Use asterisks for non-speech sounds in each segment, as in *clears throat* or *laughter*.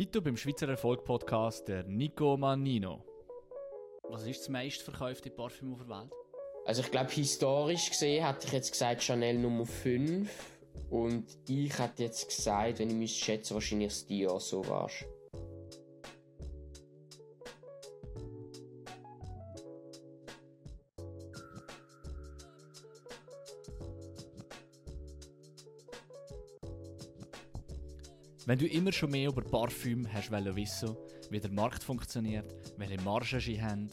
Heute beim Schweizer Erfolg Podcast der Nico Manino. Was ist das meistverkaufte Parfüm auf der Welt? Also ich glaube, historisch gesehen hätte ich jetzt gesagt Chanel Nummer 5. Und ich hätte jetzt gesagt, wenn ich müsste schätzen, wahrscheinlich das Dior Sauvage. Wenn du immer schon mehr über Parfüm hast wissen wie der Markt funktioniert, welche Margen sie haben,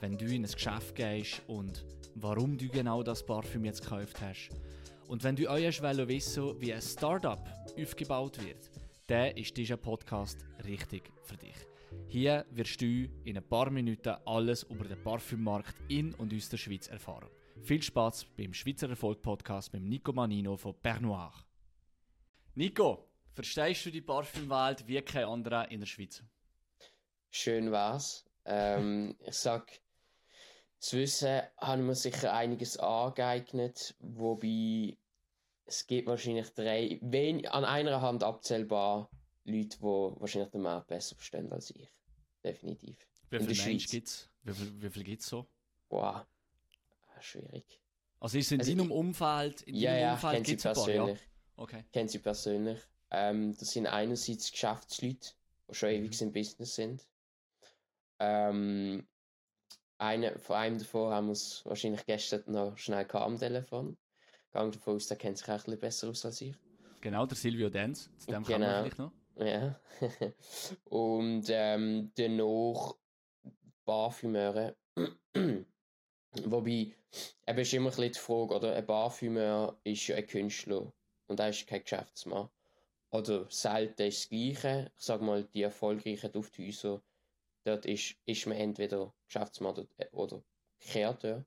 wenn du in ein Geschäft gehst und warum du genau das Parfüm jetzt gekauft hast, und wenn du auch wissen wie ein Startup aufgebaut wird, dann ist dieser Podcast richtig für dich. Hier wirst du in ein paar Minuten alles über den Parfümmarkt in und aus der Schweiz erfahren. Viel Spaß beim Schweizer Erfolg Podcast mit Nico Manino von Pernoir. Nico, Verstehst du die Parfümwelt wie kein anderer in der Schweiz? Schön war's. Ähm, *laughs* ich sag, zu wissen, haben wir sicher einiges angeeignet, wobei es gibt wahrscheinlich drei, wen, an einer Hand abzählbar Leute, die wahrscheinlich den Markt besser verstehen als ich. Definitiv. Wie viele Menschen gibt es? Wie viel, wie viel gibt es so? Boah, schwierig. Also ist es in also deinem Umfeld, in ja, deinem Umfeld gibt es ein paar, ja? Okay. Kennt sie persönlich. Ähm, das sind einerseits Geschäftsleute, die schon ewig mhm. im Business sind. Ähm, eine, von einem davon haben wir es wahrscheinlich gestern noch schnell gehabt am Telefon. Gang davon aus, der kennt sich auch ein bisschen besser aus als ich. Genau, der Silvio Dance, zu dem genau. kann man noch. Ja. *laughs* Und ähm, danach Parfümeure. *clears throat* Wobei, eben ist immer ein bisschen die Frage, oder? Ein Parfümeur ist ja ein Künstler und er ist kein Geschäftsmann oder selten ist das Gleiche. Ich sage mal, die erfolgreichen Dufthäuser, dort ist, ist man entweder Geschäftsmann oder, äh, oder Kreateur.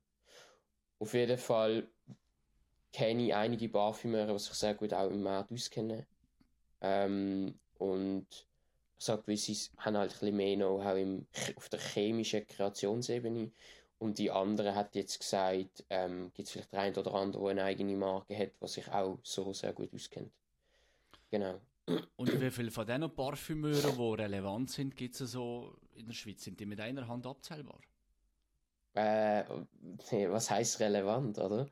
Auf jeden Fall kenne ich einige Parfümeure, die sich sehr gut auch im Markt auskennen. Ähm, und ich sage, weil sie haben halt ein bisschen mehr Know-how auf der chemischen Kreationsebene. Und die andere hat jetzt gesagt, ähm, gibt es vielleicht der eine oder andere, der eine eigene Marke hat, was sich auch so sehr gut auskennt. Genau. Und wie viele von diesen Parfümeuren, die relevant sind, gibt es so in der Schweiz? Sind die mit einer Hand abzählbar? Äh, *laughs* was heißt relevant, oder?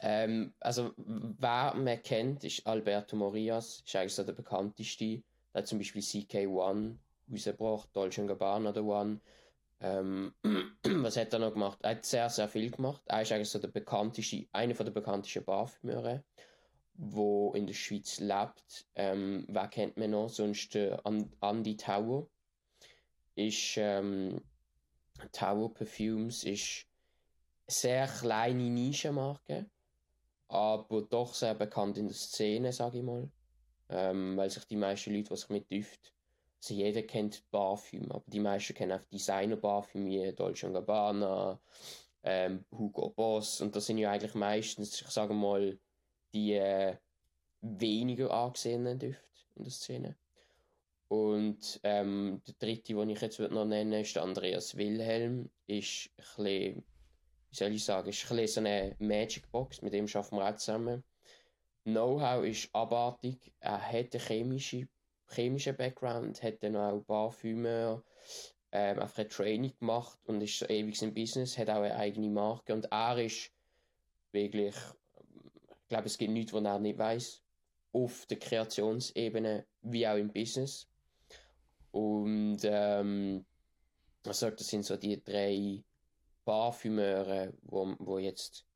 Ähm, also, wer man kennt, ist Alberto Morias, ist eigentlich so der bekannteste. Der hat zum Beispiel CK1 rausgebracht, Dolce Gabbana The One. Ähm, *clears throat* was hat er noch gemacht? Er hat sehr, sehr viel gemacht. Er ist eigentlich so der bekannteste, einer der bekanntesten Parfümeure wo in der Schweiz lebt. Ähm, wer kennt man noch? Sonst äh, Andy Tower ist ähm, Tower Perfumes ist sehr kleine Nischenmarke, aber doch sehr bekannt in der Szene, sage ich mal. Ähm, weil sich die meisten Leute, die sich mit Düft, also jeder kennt Parfüm, aber die meisten kennen auch Designer-Parfüm wie Dolce Gabbana, ähm, Hugo Boss und das sind ja eigentlich meistens, ich sage mal, die äh, weniger angesehenen Düfte in der Szene. Und ähm, der dritte, den ich jetzt noch nennen würde, ist Andreas Wilhelm. Ist ein bisschen, wie soll ich sagen, ist ein bisschen so eine Magic Box, mit dem arbeiten wir auch zusammen. Know-how ist abartig. Er hat einen chemischen, chemischen Background, hat dann auch Parfümer, ähm, einfach ein Training gemacht und ist so ewig im Business, hat auch eine eigene Marke und er ist wirklich ich glaube, es gibt nichts, was er nicht weiß. Auf der Kreationsebene wie auch im Business. Und ähm, ich sage, das sind so die drei Parfümeure, wo, wo jetzt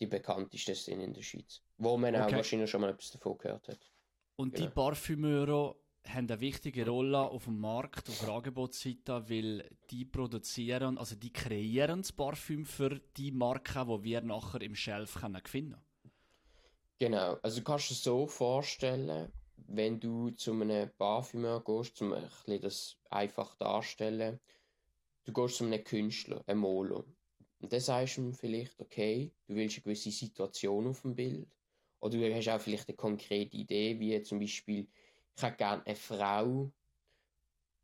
die bekanntesten sind in der Schweiz. Wo man okay. auch wahrscheinlich schon mal etwas davon gehört hat. Und genau. die Parfümeure haben eine wichtige Rolle auf dem Markt, auf der Angebotsseite, weil die produzieren, also die kreieren das Parfüm für die Marken, die wir nachher im Shelf können finden können. Genau, also du kannst dir so vorstellen, wenn du zu einem Parfümeur gehst, um ein das einfach darzustellen, du gehst zu einem Künstler, einem Maler. Und dann sagst du ihm vielleicht, okay, du willst eine gewisse Situation auf dem Bild. Oder du hast auch vielleicht eine konkrete Idee, wie zum Beispiel, ich hätte gerne eine Frau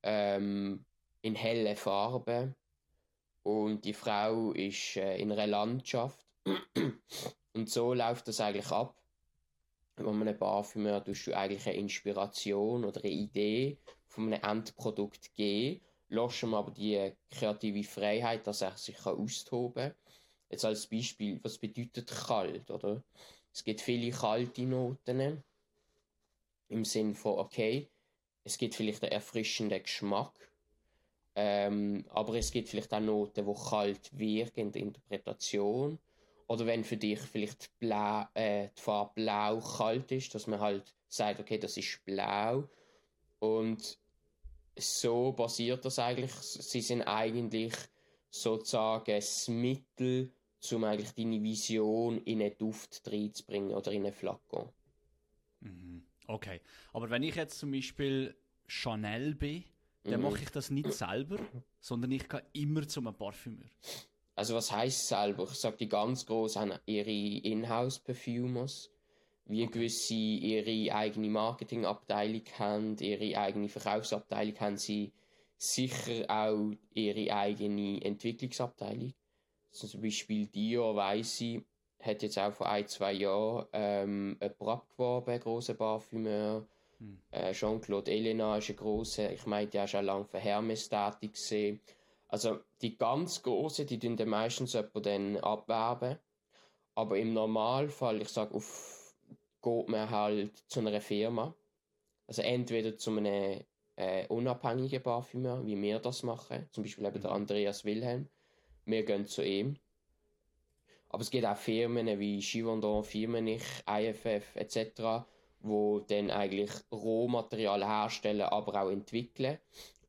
ähm, in hellen Farben und die Frau ist äh, in einer Landschaft. *clears throat* und so läuft das eigentlich ab wenn man ein Parfüm tust du eigentlich eine Inspiration oder eine Idee von einem Endprodukt geben, lässt ihm aber die kreative Freiheit, dass er sich austoben kann. Jetzt als Beispiel, was bedeutet kalt, oder? Es gibt viele kalte Noten im Sinn von, okay, es gibt vielleicht einen erfrischenden Geschmack, ähm, aber es gibt vielleicht auch Noten, die kalt wirken in der Interpretation. Oder wenn für dich vielleicht blau, äh, die Farbe blau kalt ist, dass man halt sagt, okay, das ist blau. Und so basiert das eigentlich. Sie sind eigentlich sozusagen das Mittel, um eigentlich deine Vision in einen Duft reinzubringen oder in einen Flakon. Mhm. Okay, aber wenn ich jetzt zum Beispiel Chanel bin, dann mhm. mache ich das nicht selber, sondern ich gehe immer zu einem Parfümeur. Also was heißt selber? Ich sage, die ganz groß haben ihre Inhouse-Perfumers, wie gewisse ihre eigene Marketingabteilung haben, ihre eigene Verkaufsabteilung haben sie sicher auch ihre eigene Entwicklungsabteilung. Also zum Beispiel Dior, weiss ich, hat jetzt auch vor ein, zwei Jahren ähm, jemand abgeworben, grosser Parfümeur. Hm. Äh, Jean-Claude Elena ist ein grosser, ich meine, der ist schon lange für Hermes tätig gesehen. Also die ganz großen, die tun dann meistens jemanden dann abwerben. Aber im Normalfall, ich sage, auf geht man halt zu einer Firma. Also entweder zu einem äh, unabhängigen Parfümeur, wie wir das machen. Zum Beispiel eben der mhm. Andreas Wilhelm. Wir gehen zu ihm. Aber es gibt auch Firmen wie Givaudan, Firmenich, IFF etc., wo dann eigentlich Rohmaterial herstellen, aber auch entwickeln.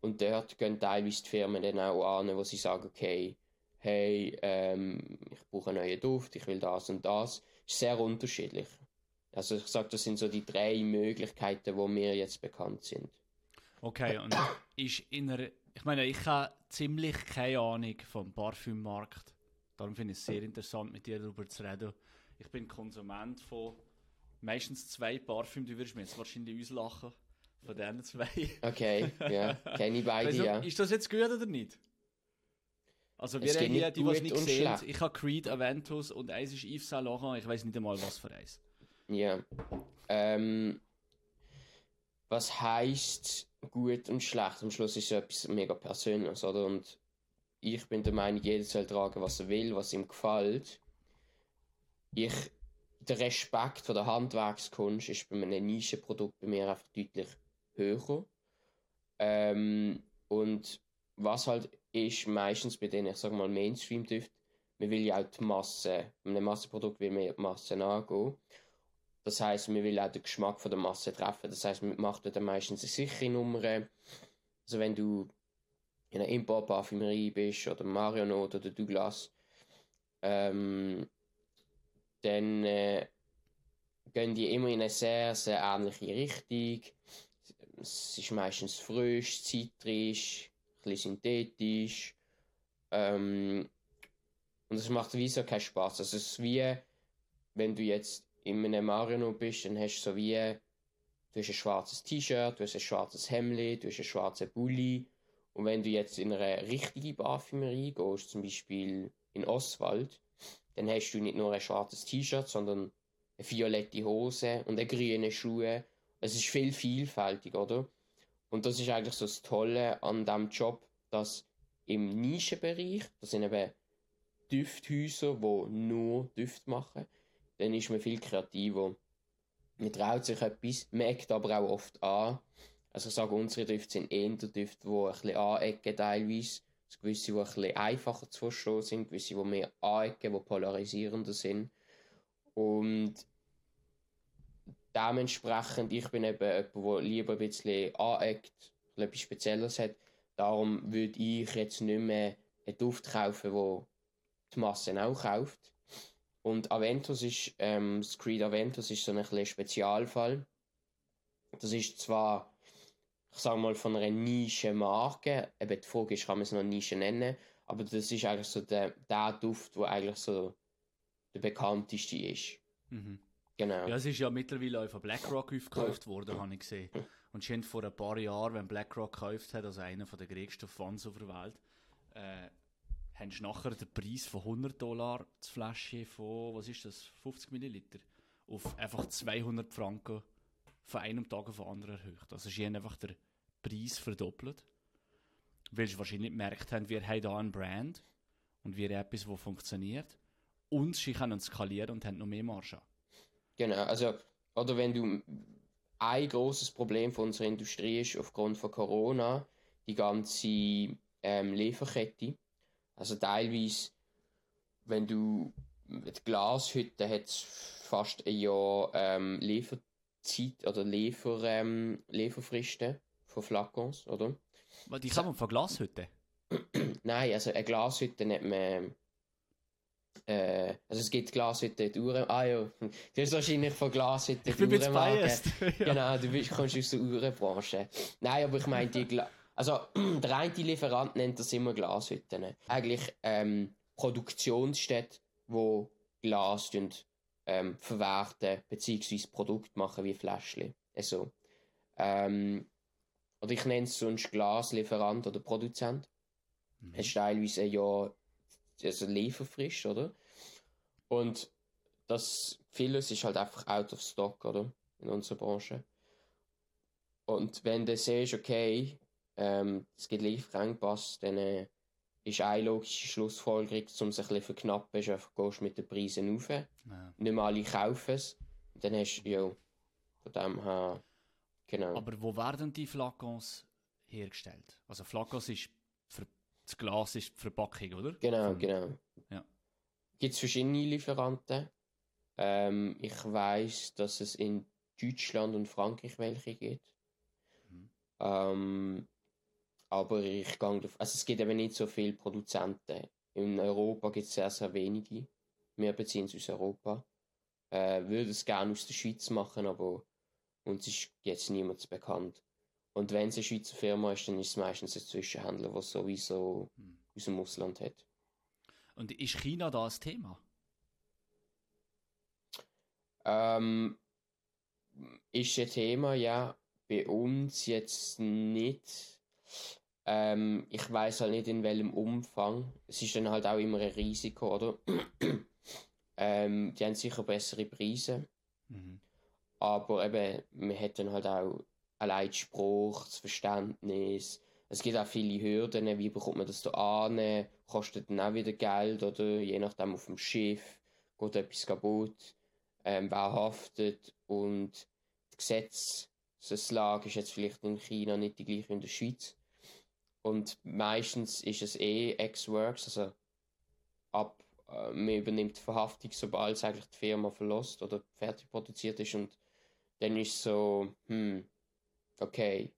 Und dort gehen teilweise die Firmen dann auch an, wo sie sagen, okay, hey, ähm, ich brauche einen neuen Duft, ich will das und das. Ist sehr unterschiedlich. Also ich sage, das sind so die drei Möglichkeiten, wo mir jetzt bekannt sind. Okay, und ist in einer, ich meine, ich habe ziemlich keine Ahnung vom Parfümmarkt. Darum finde ich es sehr interessant, mit dir darüber zu reden. Ich bin Konsument von meistens zwei Parfümen, du würdest mir jetzt wahrscheinlich auslachen. Von diesen zwei. Okay, ja. Kenne ich beide, ja. Ist das jetzt gut oder nicht? Also wir haben hier, die, die es nicht sehen, ich habe Creed, Aventus und eins ist Yves Saint Laurent, ich weiß nicht einmal, was für eins. Ja. Ähm, was heisst gut und schlecht? Am Schluss ist es etwas mega Persönliches, oder? Und ich bin der Meinung, jeder soll tragen, was er will, was ihm gefällt. Ich, der Respekt vor der Handwerkskunst ist bei einem Nischenprodukt bei mir einfach deutlich höher. Ähm, und was halt ist meistens bei denen, ich sag mal, Mainstream-Düften, man will ja auch die Masse, mit einem Massenprodukt will man ja die Masse angehen. Das heißt, man will auch den Geschmack von der Masse treffen. Das heißt, man macht dann meistens eine sichere Nummer. Also wenn du in einer Import-Parfümerie bist oder Marionot oder Douglas, ähm, dann äh, gehen die immer in eine sehr, sehr ähnliche Richtung es ist meistens frisch, zitrisch, ein synthetisch. Ähm, und es macht wie so keinen Spaß. Also es ist wie, wenn du jetzt in einem Marino bist, dann hast du so wie, du hast ein schwarzes T-Shirt, du hast ein schwarzes Hemd, du hast einen schwarzen Bulli. Und wenn du jetzt in eine richtige Parfümerie gehst, zum Beispiel in Oswald, dann hast du nicht nur ein schwarzes T-Shirt, sondern eine violette Hose und eine grüne Schuhe es ist viel vielfältig, oder? Und das ist eigentlich so das Tolle an diesem Job, dass im Nischenbereich, das sind eben Düfthäuser, die nur Düfte machen, dann ist man viel kreativer. Man traut sich etwas, merkt aber auch oft an. Also ich sage, unsere Düfte sind eher Düfte, die ein bisschen anecken teilweise. Also gewisse, die ein bisschen einfacher zu verstehen sind, gewisse, die mehr anecken, die polarisierender sind. Und dementsprechend, ich bin eben jemand, der lieber ein bisschen aneckt, etwas Spezielles hat. Darum würde ich jetzt nicht mehr einen Duft kaufen, wo die Masse auch kauft. Und Aventus ist, ähm, das Creed Aventus ist so ein bisschen Spezialfall. Das ist zwar, ich sage mal, von einer Nische-Marke, eben die Frage ist, kann man es noch Nische nennen, aber das ist eigentlich so der, der Duft, der eigentlich so der bekannteste ist. Mhm. Genau. Ja, es ist ja mittlerweile auch von BlackRock aufgekauft worden, habe ich gesehen. Und schon vor ein paar Jahren, wenn BlackRock gekauft hat, also einer der größten Fonds auf der Welt, äh, haben sie nachher den Preis von 100 Dollar das Flasche von, was ist das, 50 Milliliter, auf einfach 200 Franken von einem Tag auf den anderen erhöht. Also ist einfach der Preis verdoppelt. Weil sie wahrscheinlich gemerkt haben, wir haben hier einen Brand und wir haben etwas, das funktioniert. Und sie können skalieren und haben noch mehr Marge. Genau, also, oder wenn du ein großes Problem von unserer Industrie ist aufgrund von Corona, die ganze ähm, Lieferkette. Also teilweise, wenn du mit Glashütte hat fast ein Jahr ähm, Lieferzeit oder Liefer, ähm, Lieferfristen von Flakons, oder? Die kann man von Glashütte? Nein, also eine Glashütte nennt man äh, also es gibt Glashütte die Uhren. Ah ja, *laughs* du bist wahrscheinlich von Glashütte Ich bin jetzt biased. *laughs* ja. Genau, du bist, kommst aus der Uhrenbranche. Nein, aber ich meine die Gla also *clears throat* der eine Lieferant nennt das immer Glashütten. Eigentlich ähm, Produktionsstätte, wo Glas und, ähm, verwerten bzw. Produkt machen wie Fläschchen. Also, ähm, oder ich nenne es sonst Glaslieferant oder Produzent. Mhm. Es ist teilweise Jahr also lieferfrisch, oder? Und das vieles ist halt einfach out of stock, oder? In unserer Branche. Und wenn du siehst, okay, ähm, es gibt Lieferengpass, dann äh, ist eine logische Schlussfolgerung, um sich ein bisschen verknappen, ist einfach, gehst mit den Preisen rauf. Ja. Nicht mehr alle kaufen es. Dann hast du, ja, von dem her, genau. Aber wo werden die Flakons hergestellt? Also Flakons ist das Glas ist die Verpackung, oder? Genau, Von, genau. Ja. Gibt es verschiedene Lieferanten. Ähm, ich weiß, dass es in Deutschland und Frankreich welche gibt. Mhm. Ähm, aber ich gehe also es gibt eben nicht so viele Produzenten. In Europa gibt es sehr, sehr wenige. Wir beziehen es aus Europa. Äh, würde es gerne aus der Schweiz machen, aber uns ist jetzt niemand bekannt. Und wenn es eine Schweizer Firma ist, dann ist es meistens ein Zwischenhändler, der sowieso hm. aus dem Ausland hat. Und ist China da ein Thema? Ähm, ist ein Thema, ja. Bei uns jetzt nicht. Ähm, ich weiß halt nicht in welchem Umfang. Es ist dann halt auch immer ein Risiko, oder? *clears throat* ähm, die haben sicher bessere Preise. Mhm. Aber eben, man hat dann halt auch allein der Spruch, das Verständnis. Es gibt auch viele Hürden, wie bekommt man das da an, kostet dann auch wieder Geld oder? Je nachdem auf dem Schiff geht etwas kaputt, ähm, wer haftet? Und die Gesetzeslage ist jetzt vielleicht in China nicht die gleiche wie in der Schweiz. Und meistens ist es eh Ex-Works, also ab, äh, man übernimmt die Verhaftung, sobald es eigentlich die Firma verlässt oder fertig produziert ist. Und dann ist so, hm, okay,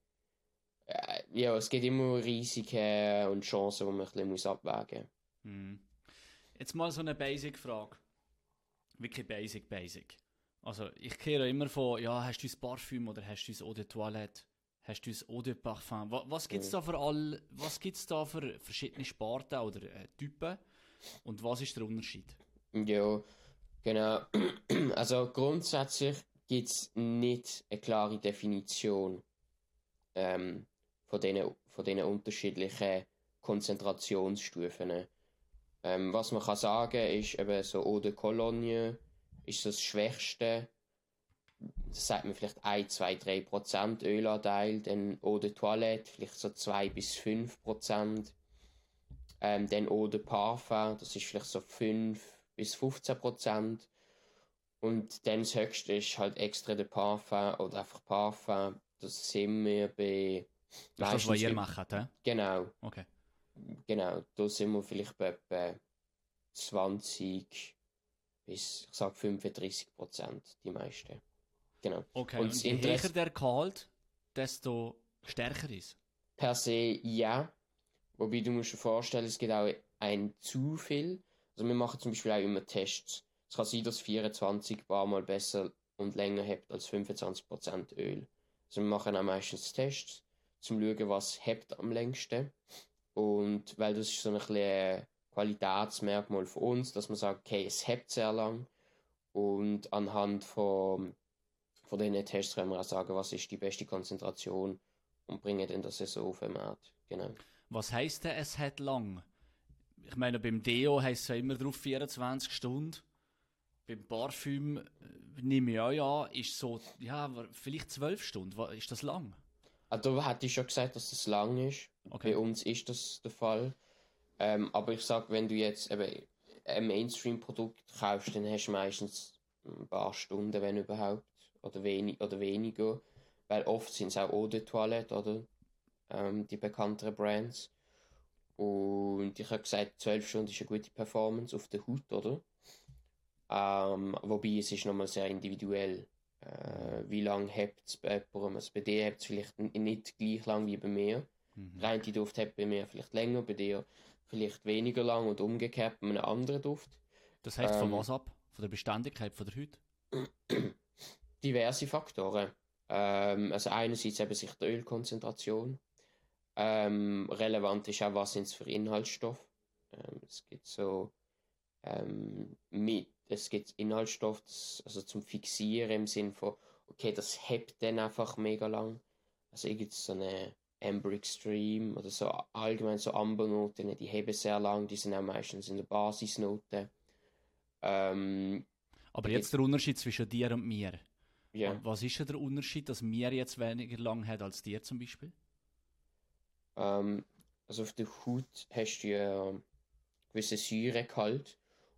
äh, ja, es gibt immer Risiken und Chancen, die man ein bisschen muss abwägen muss. Hm. Jetzt mal so eine Basic-Frage. Wirklich basic, basic. Also, ich kehre immer von, ja, hast du ein Parfüm oder hast du ein Eau de Toilette? Hast du ein Eau de Parfum? Was, was gibt es da für all, was gibt's da für verschiedene Sparten oder äh, Typen? Und was ist der Unterschied? Ja, genau. *clears throat* Also grundsätzlich gibt es nicht eine klare Definition ähm, von diesen von den unterschiedlichen Konzentrationsstufen. Ähm, was man kann sagen ist eben so Eau de Cologne ist das Schwächste. Das sagt man vielleicht 1, 2, 3 Prozent Ölanteil. Dann Eau de Toilette vielleicht so 2 bis 5 Prozent. Ähm, dann Eau de Parfum, das ist vielleicht so 5 bis 15 Prozent. Und dann das höchste ist halt extra der Parfum oder einfach Parfum das sind wir bei. Das ist das, was ihr macht, he? Genau. Okay. Genau, da sind wir vielleicht bei etwa 20 bis, ich sag 35 Prozent, die meisten. Genau. Okay, und, und je höher der Gehalt, desto stärker ist Per se ja. Wobei du musst dir vorstellen, es gibt auch ein zu viel. Also wir machen zum Beispiel auch immer Tests. Es kann sein, dass 24 Bar mal besser und länger hebt als 25% Öl. Also wir machen auch meistens Tests, um zu schauen, was hebt am längsten. Und weil das ist so ein bisschen Qualitätsmerkmal für uns, dass man sagt, okay, es hebt sehr lang. Und anhand von, von diesen Tests können wir auch sagen, was ist die beste Konzentration und bringen dann das so auf den Markt. Genau. Was heisst denn, es hat lang? Ich meine, beim Deo heisst es immer drauf 24 Stunden beim Parfüm äh, nehme ich auch an, ist so, ja, vielleicht zwölf Stunden. Ist das lang? Also, hätte ich schon gesagt, dass das lang ist. Okay. Bei uns ist das der Fall. Ähm, aber ich sag, wenn du jetzt eben ein Mainstream-Produkt kaufst, dann hast du meistens ein paar Stunden, wenn überhaupt, oder, wenig, oder weniger. Weil oft sind es auch Eau de Toilette, oder? Ähm, die bekannteren Brands. Und ich habe gesagt, 12 Stunden ist eine gute Performance auf der Haut, oder? Ähm, wobei es ist nochmal sehr individuell. Äh, wie lange hebt es bei jemandem? Also bei dir hebt es vielleicht nicht gleich lang wie bei mir. Mhm. Der eine Duft hat bei mir vielleicht länger, bei dir vielleicht weniger lang und umgekehrt bei einem anderen Duft. Das von Ähm. was ab? Von der Beständigkeit von der Haut? *clears throat* diverse Faktoren. Ähm, also einerseits eben sich die Ölkonzentration. Ähm, relevant ist auch, was sind es für Inhaltsstoffe. Ähm, es gibt so ähm, mit, es gibt Inhaltsstoffe, das, also zum Fixieren im Sinn von, okay, das hebt dann einfach mega lang. Also irgendwie so eine Amber Extreme oder so allgemein so Ambernoten, die heben sehr lang, die sind auch meistens in der Basisnote. Ähm, Aber jetzt der Unterschied zwischen dir und mir. ja. Was ist denn der Unterschied, dass mir jetzt weniger lang hat als dir zum Beispiel? Ähm, also auf der Haut hast du ja gewisse Säuregehalt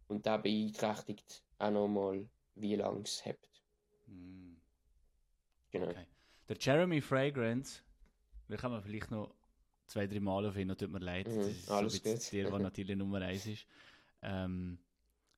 und da beeinträchtigt auch nochmal, wie lange es hebt. Hm. Genau. Okay. Der Jeremy Fragrance, wir kommen vielleicht noch zwei, drei Mal auf ihn, tut mir leid. Mhm, das ist alles so gut. der, der *laughs* natürlich Nummer eins ist. Ähm,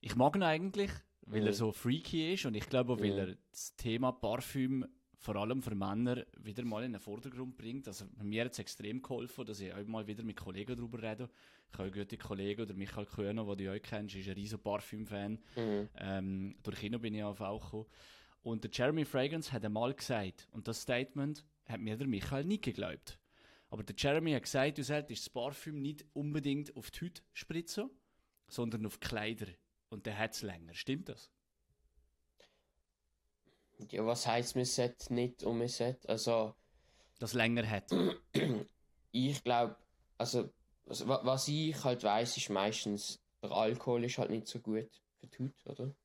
ich mag ihn eigentlich, weil er Mhm. so freaky ist und ich glaube auch, weil Mhm. er das Thema Parfüm vor allem für Männer wieder mal in den Vordergrund bringt. Also mir hat es extrem geholfen, dass ich auch mal wieder mit Kollegen darüber rede. Ich habe einen guten Kollegen, oder Michael Köhner, den du auch kennst, ist ein riesen Parfüm-Fan. Mhm. Ähm, durch ihn bin ich auf auch gekommen. Und der Jeremy Fragrance hat einmal gesagt, und das Statement hat mir der Michael nicht geglaubt. Aber der Jeremy hat gesagt, du solltest das Parfüm nicht unbedingt auf die Haut spritzen, sondern auf die Kleider. Und der hat es länger. Stimmt das? Ja, was heisst man sollte nicht und man sollte? Also, Das länger hat. *clears throat* ich glaube, also, also, wa- was ich halt weiß, ist meistens, der Alkohol ist halt nicht so gut für die Haut, oder?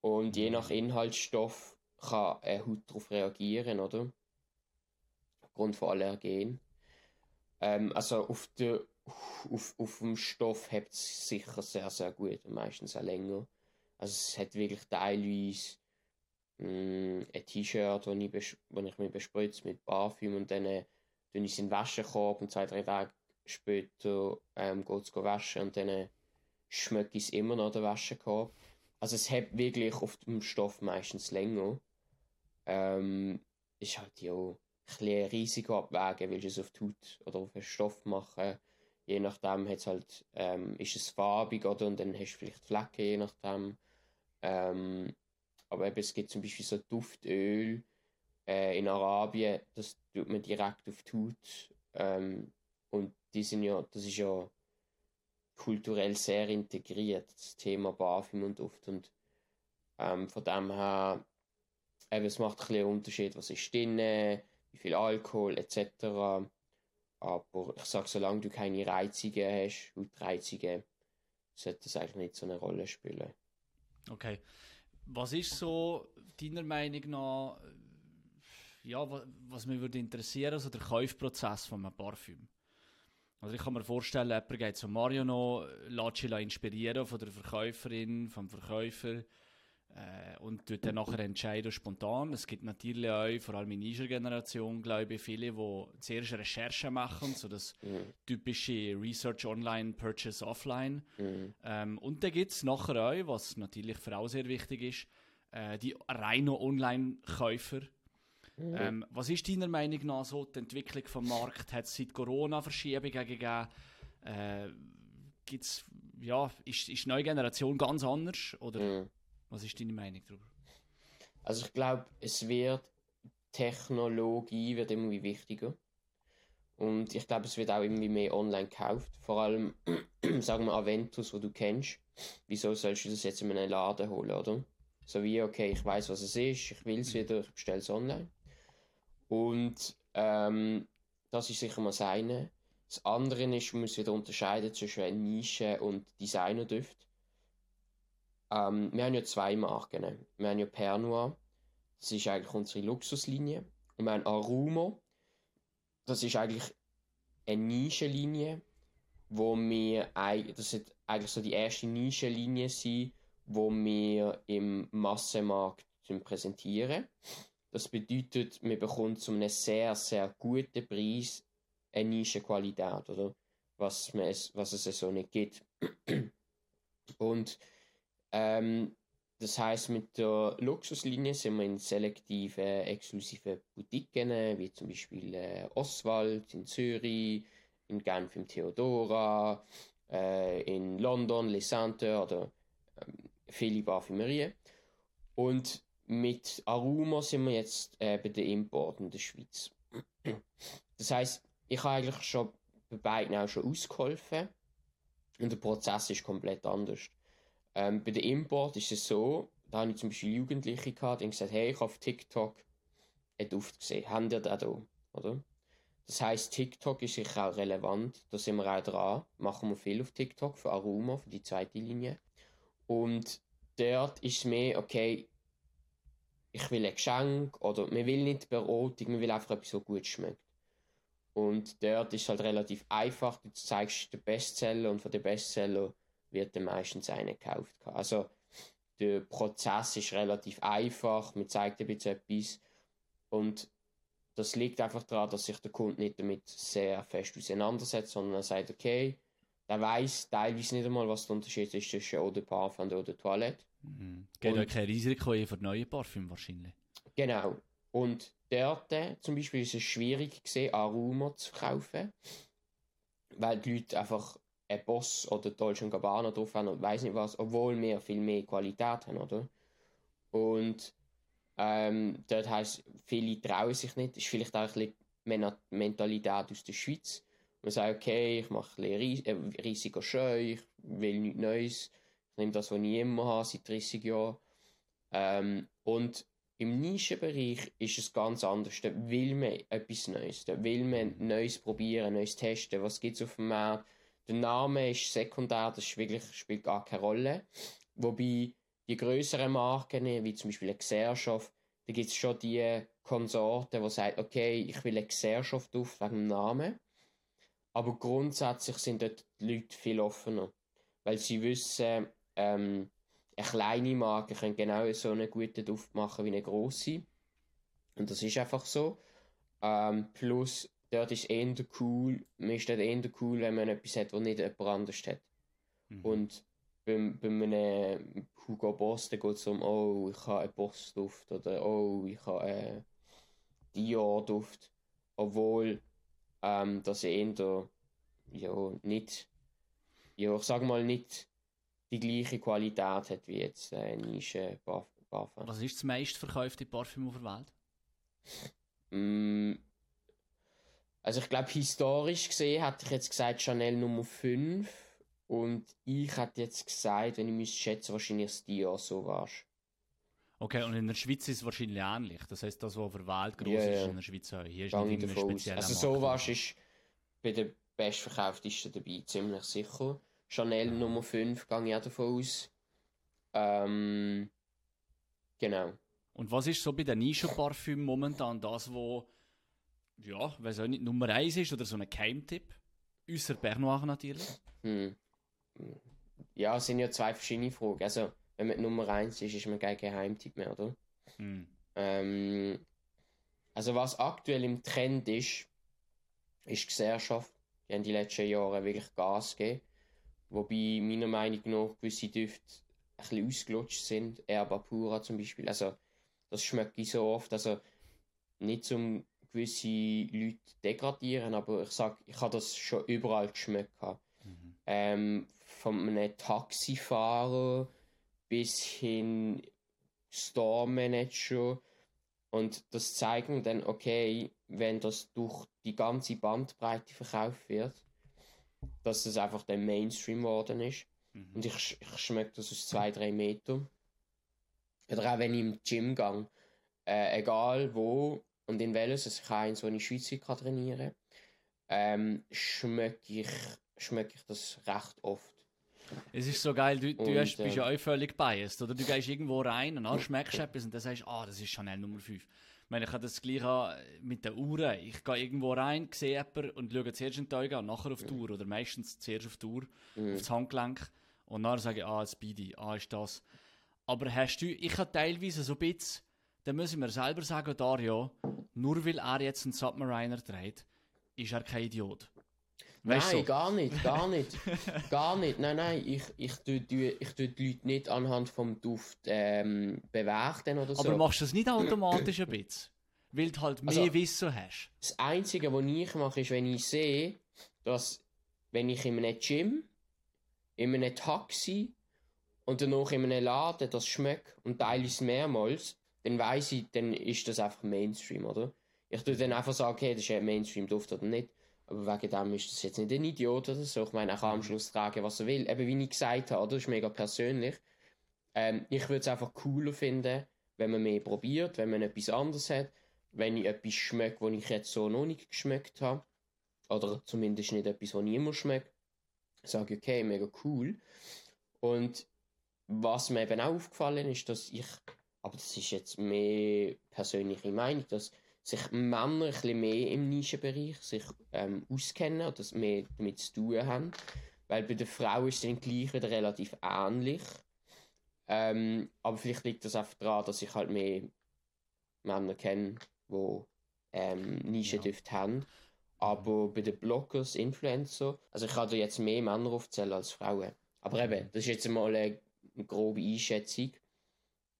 Und je nach Inhaltsstoff kann eine Haut darauf reagieren, oder? Aufgrund von Allergen. Ähm, also auf, der, auf, auf dem Stoff hebt es sicher sehr, sehr gut und meistens auch länger. Also es hat wirklich teilweise mh, ein T-Shirt, das ich, ich mir bespritze mit Parfüm und dann äh, tue ich es in den Wäschekorb und zwei, drei Tage später ähm, geht es waschen und dann äh, schmeckt es immer noch den Wäschekorb. Also es hat wirklich auf dem Stoff meistens länger. Ähm, ist halt ja ein bisschen Risiko abwägen, willst du es auf die Haut oder auf den Stoff machen. Je nachdem hat's halt, ähm, ist es farbig oder und dann hast du vielleicht Flecken, je nachdem. Ähm, aber eben, es gibt zum Beispiel so Duftöl äh, in Arabien, das tut man direkt auf die Haut. Ähm, und die sind ja, das ist ja kulturell sehr integriert, das Thema Parfüm und Duft. Und ähm, von dem her, eben, es macht ein bisschen einen Unterschied, was ist drin, wie viel Alkohol etc. Aber ich sage, solange du keine Reizungen hast, Hautreizungen, sollte das eigentlich nicht so eine Rolle spielen. Okay. Was ist so deiner Meinung nach, ja, was, was mich würde interessieren, also der Kaufprozess von einem Parfüm? Also ich kann mir vorstellen, jemand geht zu Mario noch, lässt sich inspirieren von der Verkäuferin, vom Verkäufer äh, und tut dann nachher entscheiden spontan. Es gibt natürlich auch, vor allem in unserer Generation, glaube ich, viele, die zuerst Recherchen machen, so das Mhm. typische Research online, Purchase offline. Mhm. Ähm, und dann gibt es nachher auch, was natürlich für auch sehr wichtig ist, äh, die reinen Online-Käufer. Mhm. Ähm, was ist deiner Meinung nach so die Entwicklung vom Markt? Hat es seit Corona Verschiebungen gegeben? Äh, gibt's, ja, ist, ist die neue Generation ganz anders? Oder Mhm. was ist deine Meinung darüber? Also ich glaube, es wird Technologie wird irgendwie wichtiger. Und ich glaube, es wird auch irgendwie mehr online gekauft. Vor allem, *clears throat* sagen wir Aventus, wo du kennst. Wieso sollst du das jetzt in einen Laden holen, oder? So wie, okay, ich weiß, was es ist, ich will es wieder, ich bestelle es online. Und ähm, das ist sicher mal das eine. Das andere ist, man muss wieder unterscheiden zwischen Nische und Designerdüft. Ähm, wir haben ja zwei Marken. Wir haben ja Pernoir, das ist eigentlich unsere Luxuslinie. Und wir haben Arumo, das ist eigentlich eine Nischenlinie, wo wir das wird eigentlich so die erste Nischenlinie sein, wir im Massenmarkt präsentieren. Das bedeutet, wir bekommen zu einem sehr, sehr guten Preis eine Nischenqualität, oder? Was, man es, was es so nicht gibt. *clears throat* Und ähm, das heißt, mit der Luxuslinie sind wir in selektiven, exklusiven Boutiquen, wie zum Beispiel äh, Oswald in Zürich, in Genf im Theodora, äh, in London, Les Saintes oder äh, viele Parfümerien. Und mit Aroma sind wir jetzt äh, bei den Importen in der Schweiz. Das heißt, ich habe eigentlich schon bei beiden auch schon ausgeholfen und der Prozess ist komplett anders. Ähm, bei der Import ist es so, da habe ich zum Beispiel Jugendliche gehabt, die gesagt hey, ich habe auf TikTok einen Duft gesehen. Haben ihr den da? Oder? Das heisst, TikTok ist sicher auch relevant. Da sind wir auch dran. Machen wir viel auf TikTok für Aroma, für die zweite Linie. Und dort ist es mehr, okay, ich will ein Geschenk oder man will nicht Beratung, man will einfach etwas, was gut schmeckt. Und dort ist es halt relativ einfach. Du zeigst den Bestseller und von den Bestseller wird dann meistens einer gekauft. Also der Prozess ist relativ einfach, man zeigt ein bisschen etwas und das liegt einfach daran, dass sich der Kunde nicht damit sehr fest auseinandersetzt, sondern er sagt, okay, der weiß teilweise nicht einmal, was der Unterschied ist zwischen Eau de Parfum und Eau de Toilette. Mhm. Geht ja kein Risiko für neue Parfüm wahrscheinlich. Genau. Und dort äh, zum Beispiel ist es schwierig gesehen, Aroma zu verkaufen, weil die Leute einfach ein Boss oder Dolce Gabbana drauf haben und weiß nicht was, obwohl wir viel mehr Qualität haben, oder? Und ähm, dort heisst, viele trauen sich nicht. Das ist vielleicht auch ein bisschen Mentalität aus der Schweiz. Man sagt, okay, ich mache ein bisschen äh, Risiko scheu, ich will nichts Neues, nehme das, was ich immer habe, seit 30 Jahren. Ähm, und im Nischenbereich ist es ganz anders. Da will man etwas Neues. Da will man Neues probieren, Neues testen. Was gibt es auf dem Markt? Der Name ist sekundär, das wirklich, spielt gar keine Rolle. Wobei die größeren Marken, wie zum Beispiel eine Gesellschaft, da gibt es schon die Konsorten, die sagen, okay, ich will eine Gesellschaft auf wegen dem Namen. Aber grundsätzlich sind dort die Leute viel offener. Weil sie wissen, ähm, eine kleine Marke kann genau so einen guten Duft machen wie eine große. Und das ist einfach so. Ähm, plus, dort ist es eher cool, man ist dort eher cool, wenn man etwas hat, was nicht jemand anders hat. Mhm. Und bei, bei einem Hugo Boss, geht es um, oh, ich habe einen Boss-Duft oder oh, ich habe einen Dior-Duft. Obwohl ähm, das eher ja, nicht, ja, ich sag mal, nicht die gleiche Qualität hat wie jetzt äh, Nische Parfum. Was ist das meistverkaufte Parfüm auf der Welt? Mm, also ich glaube, historisch gesehen hätte ich jetzt gesagt Chanel Nummer 5 und ich hätte jetzt gesagt, wenn ich müsste schätzen, wahrscheinlich das Dior so warst. Okay, und in der Schweiz ist es wahrscheinlich ähnlich. Das heißt, das, was auf der Welt groß ja, ist, in der Schweiz auch. Hier ist nicht immer speziell. Also so warst ist bei den bestverkauftesten dabei, ziemlich sicher. Chanel Nummer 5 gehe ich auch davon aus. Ähm, genau. Und was ist so bei den Nischenparfüm momentan das, wo, ja, weiß auch nicht, Nummer 1 ist oder so ein Keimtipp? Außer Bernois natürlich. Hm. Ja, es sind ja zwei verschiedene Fragen. Also, wenn man Nummer 1 ist, ist man kein Geheimtipp mehr, oder? Hm. Ähm, also, was aktuell im Trend ist, ist die Gesellschaft. Die haben die letzten Jahre wirklich Gas gegeben. Wobei meiner Meinung nach gewisse Düfte ein bisschen ausgelutscht sind. Erba Pura zum Beispiel. Also, das schmecke ich so oft. Also, nicht zum gewisse Leute degradieren, aber ich sag, ich habe das schon überall geschmeckt. Mhm. Ähm, von einem Taxifahrer bis hin Store Manager. Und das zeigt mir dann, okay, wenn das durch die ganze Bandbreite verkauft wird, dass das einfach der Mainstream geworden ist. Mhm. Und ich, ich schmecke das aus zwei, drei Metern. Oder auch wenn ich im Gym gehe, äh, egal wo und in welches, also ich ich in Schweiz kann trainieren ähm, schmecke ich, schmeck ich das recht oft. Es ist so geil, du, du und, hast, bist ja ähm, auch völlig biased, oder? Du gehst irgendwo rein und dann schmeckst du etwas und dann sagst ah, oh, das ist Chanel Nummer 5. Ich meine, ich habe das gleiche mit den Uhren. Ich gehe irgendwo rein, sehe jemanden und schaue zuerst in die Augen und nachher auf die Uhr. Oder meistens zuerst auf die Uhr, Mhm. auf das Handgelenk. Und dann sage ich, ah, das Speedy, ah, ist das. Aber hast du, ich habe teilweise so ein bisschen, dann muss ich mir selber sagen, Dario, nur weil er jetzt einen Submariner dreht, ist er kein Idiot. Weißt nein, du? gar nicht, gar *laughs* nicht. gar nicht. Nein, nein, ich, ich, tue, tue, ich tue die Leute nicht anhand vom Duft ähm, bewerten oder so. Aber machst du das nicht automatisch ein bisschen? Weil du halt mehr Also- Wissen hast. Das Einzige, was ich mache, ist, wenn ich sehe, dass, wenn ich in einem Gym, in einem Taxi und danach in einem Laden das schmeckt und teile es mehrmals, dann weiß ich, dann ist das einfach Mainstream, oder? Ich tue dann einfach sagen, okay, das ist ein Mainstream-Duft oder nicht. Aber wegen dem ist das jetzt nicht ein Idiot oder so. Ich meine, er kann am Schluss tragen, was er will. Eben wie ich gesagt habe, oder? Das ist mega persönlich. Ähm, ich würde es einfach cooler finden, wenn man mehr probiert, wenn man etwas anderes hat, wenn ich etwas schmecke, was ich jetzt so noch nicht geschmeckt habe. Oder zumindest nicht etwas, was niemand schmeckt. Sage ich, okay, mega cool. Und was mir eben auch aufgefallen ist, dass ich, aber das ist jetzt mehr persönliche Meinung, dass sich Männer ein bisschen mehr im Nischenbereich sich ähm, auskennen oder mehr damit zu tun haben. Weil bei der Frau ist es dann gleich wieder relativ ähnlich. Ähm, aber vielleicht liegt das einfach daran, dass ich halt mehr Männer kenne, die ähm, Nischendüfte haben. Aber bei den Bloggers, Influencer, also ich kann da jetzt mehr Männer aufzählen als Frauen. Aber eben, das ist jetzt mal eine, eine grobe Einschätzung.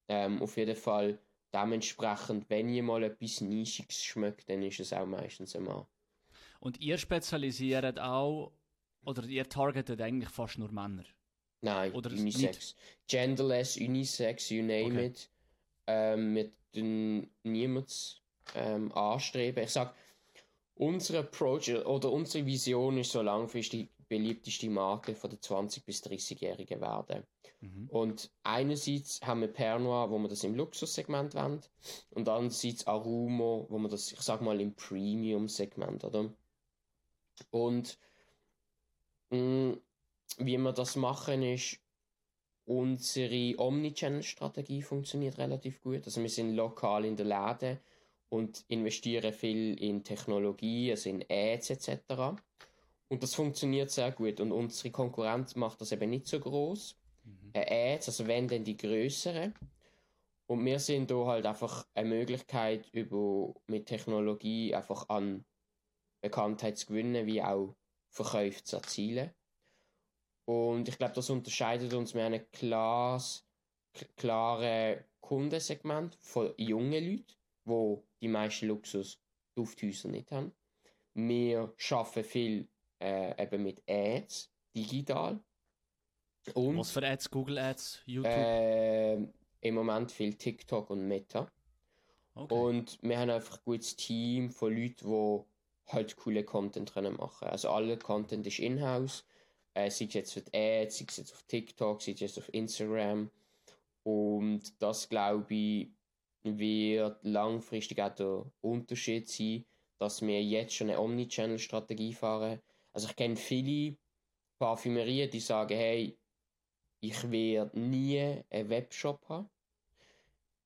Ähm, auf jeden Fall dementsprechend, wenn ihr mal etwas Nischiges schmeckt, dann ist es auch meistens ein Mann. Und ihr spezialisiert auch, oder ihr targetet eigentlich fast nur Männer. Nein, Oder Unisex. Genderless, Unisex, you name Okay. it. Ähm, mit den niemals ähm, anstreben. Ich sag, unser Approach oder unsere Vision ist so langfristig die beliebteste Marke von den 20- bis 30-Jährigen werden. Mhm. Und einerseits haben wir Pernoir, wo wir das im Luxussegment wollen, und andererseits Arumo, wo wir das, ich sag mal, im Premium-Segment, oder? Und mh, wie wir das machen, ist, unsere Omnichannel-Strategie funktioniert relativ gut. Also wir sind lokal in der Läden und investieren viel in Technologie, also in Ads etc. Und das funktioniert sehr gut. Und unsere Konkurrenz macht das eben nicht so groß. Mhm. Äh, Ads, also wenn dann die größeren. Und wir sind da halt einfach eine Möglichkeit, über, mit Technologie einfach an Bekanntheit zu gewinnen, wie auch Verkäufe zu erzielen. Und ich glaube, das unterscheidet uns. Wir haben ein klares, k- klare Kundensegment von jungen Leuten, wo die meisten Luxus-Dufthäuser nicht haben. Wir arbeiten viel äh, eben mit Ads, digital. Und Was für Ads? Google Ads? YouTube? äh, im Moment viel TikTok und Meta. okay. Und wir haben einfach ein gutes Team von Leuten, die halt coole Content können machen Also alle Content ist in-house. Äh, sei es jetzt für die Ads, sei es jetzt auf TikTok, sei es jetzt auf Instagram. Und das, glaube ich, wird langfristig auch der Unterschied sein, dass wir jetzt schon eine Omnichannel-Strategie fahren. Also ich kenne viele Parfümerien, die sagen, hey, ich werde nie einen Webshop haben.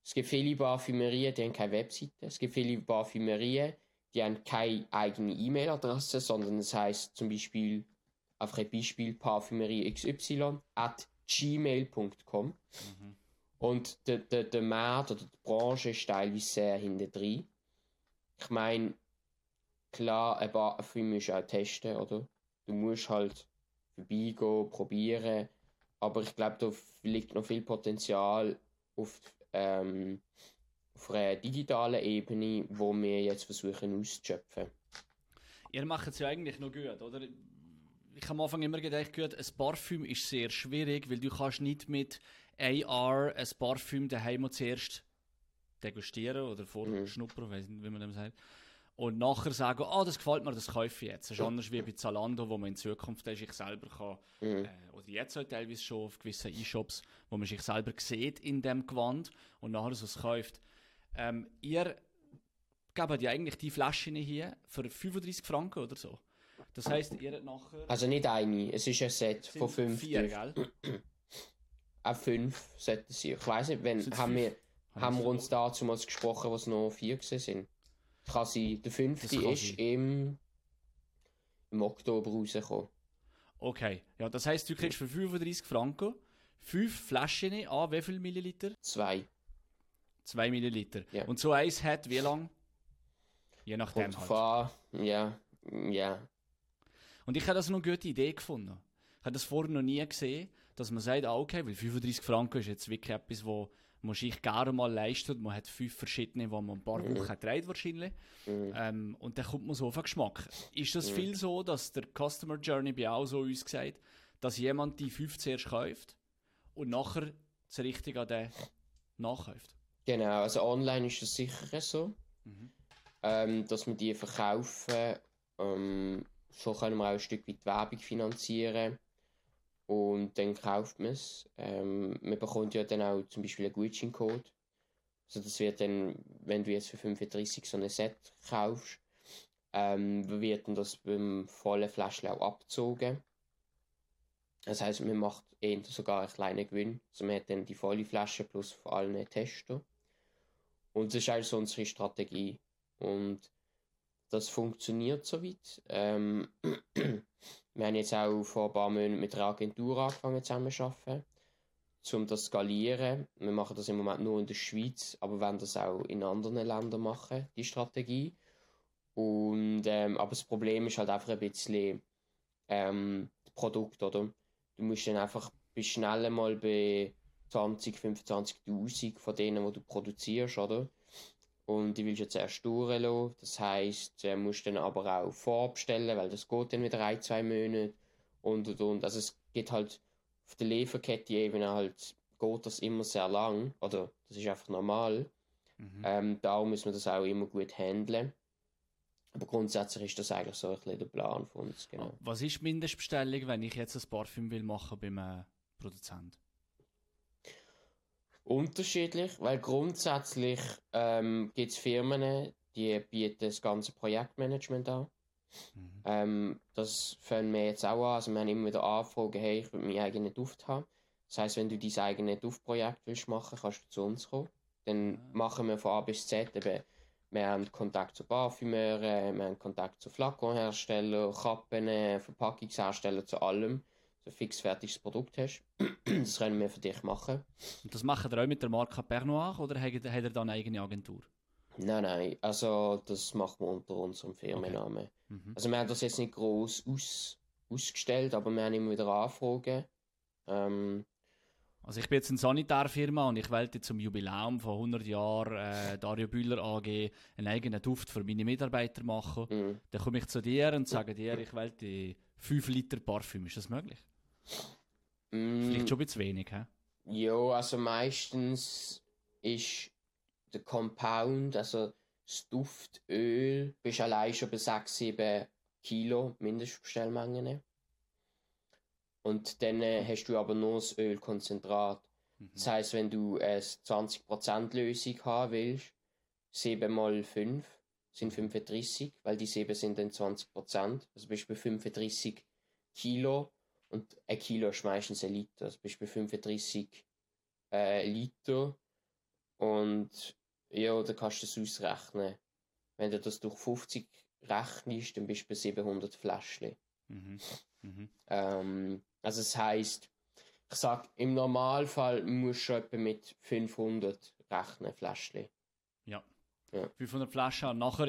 Es gibt viele Parfümerien, die haben keine Webseite. Es gibt viele Parfümerien, die haben keine eigene E-Mail-Adresse, sondern es heißt zum Beispiel, einfach ein Beispiel, Parfümerie XY at gmail.com. Mhm. Und der, der, der Markt oder die Branche ist teilweise sehr hinten drin. Ich meine, klar, ein Parfüm du auch testen, oder? Du musst halt vorbeigehen, probieren. Aber ich glaube, da liegt noch viel Potenzial auf, ähm, auf einer digitalen Ebene, wo wir jetzt versuchen auszuschöpfen. Ihr macht es ja eigentlich noch gut, oder? Ich habe am Anfang immer gedacht, gut, ein Parfüm ist sehr schwierig, weil du kannst nicht mit AR ein Parfüm daheim zuerst degustieren oder vorschnuppern, weiß nicht, wie man das sagt. Und nachher sagen, ah, das gefällt mir, das kaufe ich jetzt. Das ist anders wie bei Zalando, wo man in Zukunft ist, ich selber kann, Mhm. äh, oder jetzt halt teilweise schon auf gewissen E-Shops, wo man sich selber sieht in dem Gewand und nachher so es kauft. Ähm, ihr gebt ja eigentlich die Flaschen hier für 35 Franken oder so. Das heisst, ihr nachher Also nicht eine, es ist ein Set von fünf. vier, gell? *clears throat* Auch fünf sollten sie. Ich weiß nicht, wenn haben wir haben wir uns dazu mal gesprochen, was noch vier gewesen sind. Kann sein, der fünfte ist im, im Oktober rausgekommen. Okay, ja, das heisst, du kriegst für 35 Franken 5 Flaschen an wie viel Milliliter? Zwei. 2 Milliliter. Ja. Und so eins hat wie lang? Je nachdem Und halt. fahr, ja, ja. Und ich habe das noch eine gute Idee gefunden. Ich habe das vorher noch nie gesehen, dass man sagt, ah, okay, weil 35 Franken ist jetzt wirklich etwas, wo man sich gerne mal leistet. Man hat fünf verschiedene, die man ein paar Mhm. Wochen trägt wahrscheinlich. Mhm. Ähm, und dann kommt man so auf den Geschmack. Ist das viel so, dass der Customer Journey bei auch so uns sagt, dass jemand die fünf zuerst kauft und nachher das Richtige an den nachkauft? Genau, also online ist es sicher so, Mhm. ähm, dass wir die verkaufen. Ähm, so können wir auch ein Stück weit Werbung finanzieren. Und dann kauft man es. Ähm, man bekommt ja dann auch zum Beispiel einen Gutscheincode. Also das wird dann, wenn du jetzt für 35 so ein Set kaufst, ähm, wird dann das beim vollen Fläschchen auch abgezogen. Das heißt, man macht eher sogar einen kleinen Gewinn. Also man hat dann die volle Flasche plus vor allem einen Tester. Und das ist also unsere Strategie. Und das funktioniert soweit. Ähm, *clears throat* wir haben jetzt auch vor ein paar Monaten mit einer Agentur angefangen zusammen zu arbeiten, um das zu skalieren. Wir machen das im Moment nur in der Schweiz, aber werden das auch in anderen Ländern machen, die Strategie. Und, ähm, aber das Problem ist halt einfach ein bisschen ähm, das Produkt, oder? Du musst dann einfach bist schnell mal bei 20, 25.000 von denen, die du produzierst, oder? Und die willst du jetzt erst durchlassen. Das heisst, du musst dann aber auch vorbestellen, weil das geht dann wieder ein, zwei Monate. Und, und, und. Also es geht halt auf der Lieferkette eben halt, geht das immer sehr lang. Oder das ist einfach normal. Mhm. Ähm, darum muss man das auch immer gut handeln. Aber grundsätzlich ist das eigentlich so ein bisschen der Plan von uns, genau. Was ist Mindestbestellung, wenn ich jetzt ein Parfüm will machen beim äh, Produzent? Unterschiedlich, weil grundsätzlich ähm, gibt es Firmen, die bieten das ganze Projektmanagement an. Mhm. Ähm, das fangen wir jetzt auch an. Also wir haben immer wieder Anfragen, hey, ich will meinen eigenen Duft haben. Das heißt, wenn du dein eigenes Duftprojekt willst machen, kannst du zu uns kommen. Dann Ah. machen wir von A bis Z eben, wir haben Kontakt zu Parfümeuren, wir haben Kontakt zu Flakonherstellern, Kappen, äh, Verpackungsherstellern, zu allem. So ein fix fertiges Produkt hast. *clears throat* das können wir für dich machen. Und das macht ihr auch mit der Marke Pernoir oder hat hat er dann eine eigene Agentur? Nein, nein, also das machen wir unter unserem Firmennamen. Mhm. Also wir haben das jetzt nicht groß aus, ausgestellt, aber wir haben immer wieder Anfragen. Ähm, Also ich bin jetzt eine Sanitärfirma und ich wollte zum Jubiläum von 100 Jahren äh, Dario Bühler AG einen eigenen Duft für meine Mitarbeiter machen. mh. Dann komme ich zu dir und sage dir, ich wollte 5 Liter Parfüm. Ist das möglich? Mm, Vielleicht schon ein bisschen wenig, hä? Ja, also meistens ist der Compound, also das Duftöl, bist allein schon bei 6, 7 Kilo Mindestbestellmengen. Und dann äh, hast du aber nur das Ölkonzentrat. Mhm. Das heisst, wenn du eine 20% Lösung haben willst, 7 mal 5 sind 35, weil die 7 sind dann 20%. Also bist du bei 35 Kilo und ein Kilo ist meistens ein Liter. Also bist bei 35 äh, Liter und ja, dann kannst du das ausrechnen. Wenn du das durch 50 rechnest, dann bist du bei 700 Fläschchen. Mhm. Mhm. Ähm, also das heißt, ich sag, im Normalfall musst du schon etwa mit 500 rechnen, Fläschchen. Ja. Ja. 500 Flaschen. Nachher,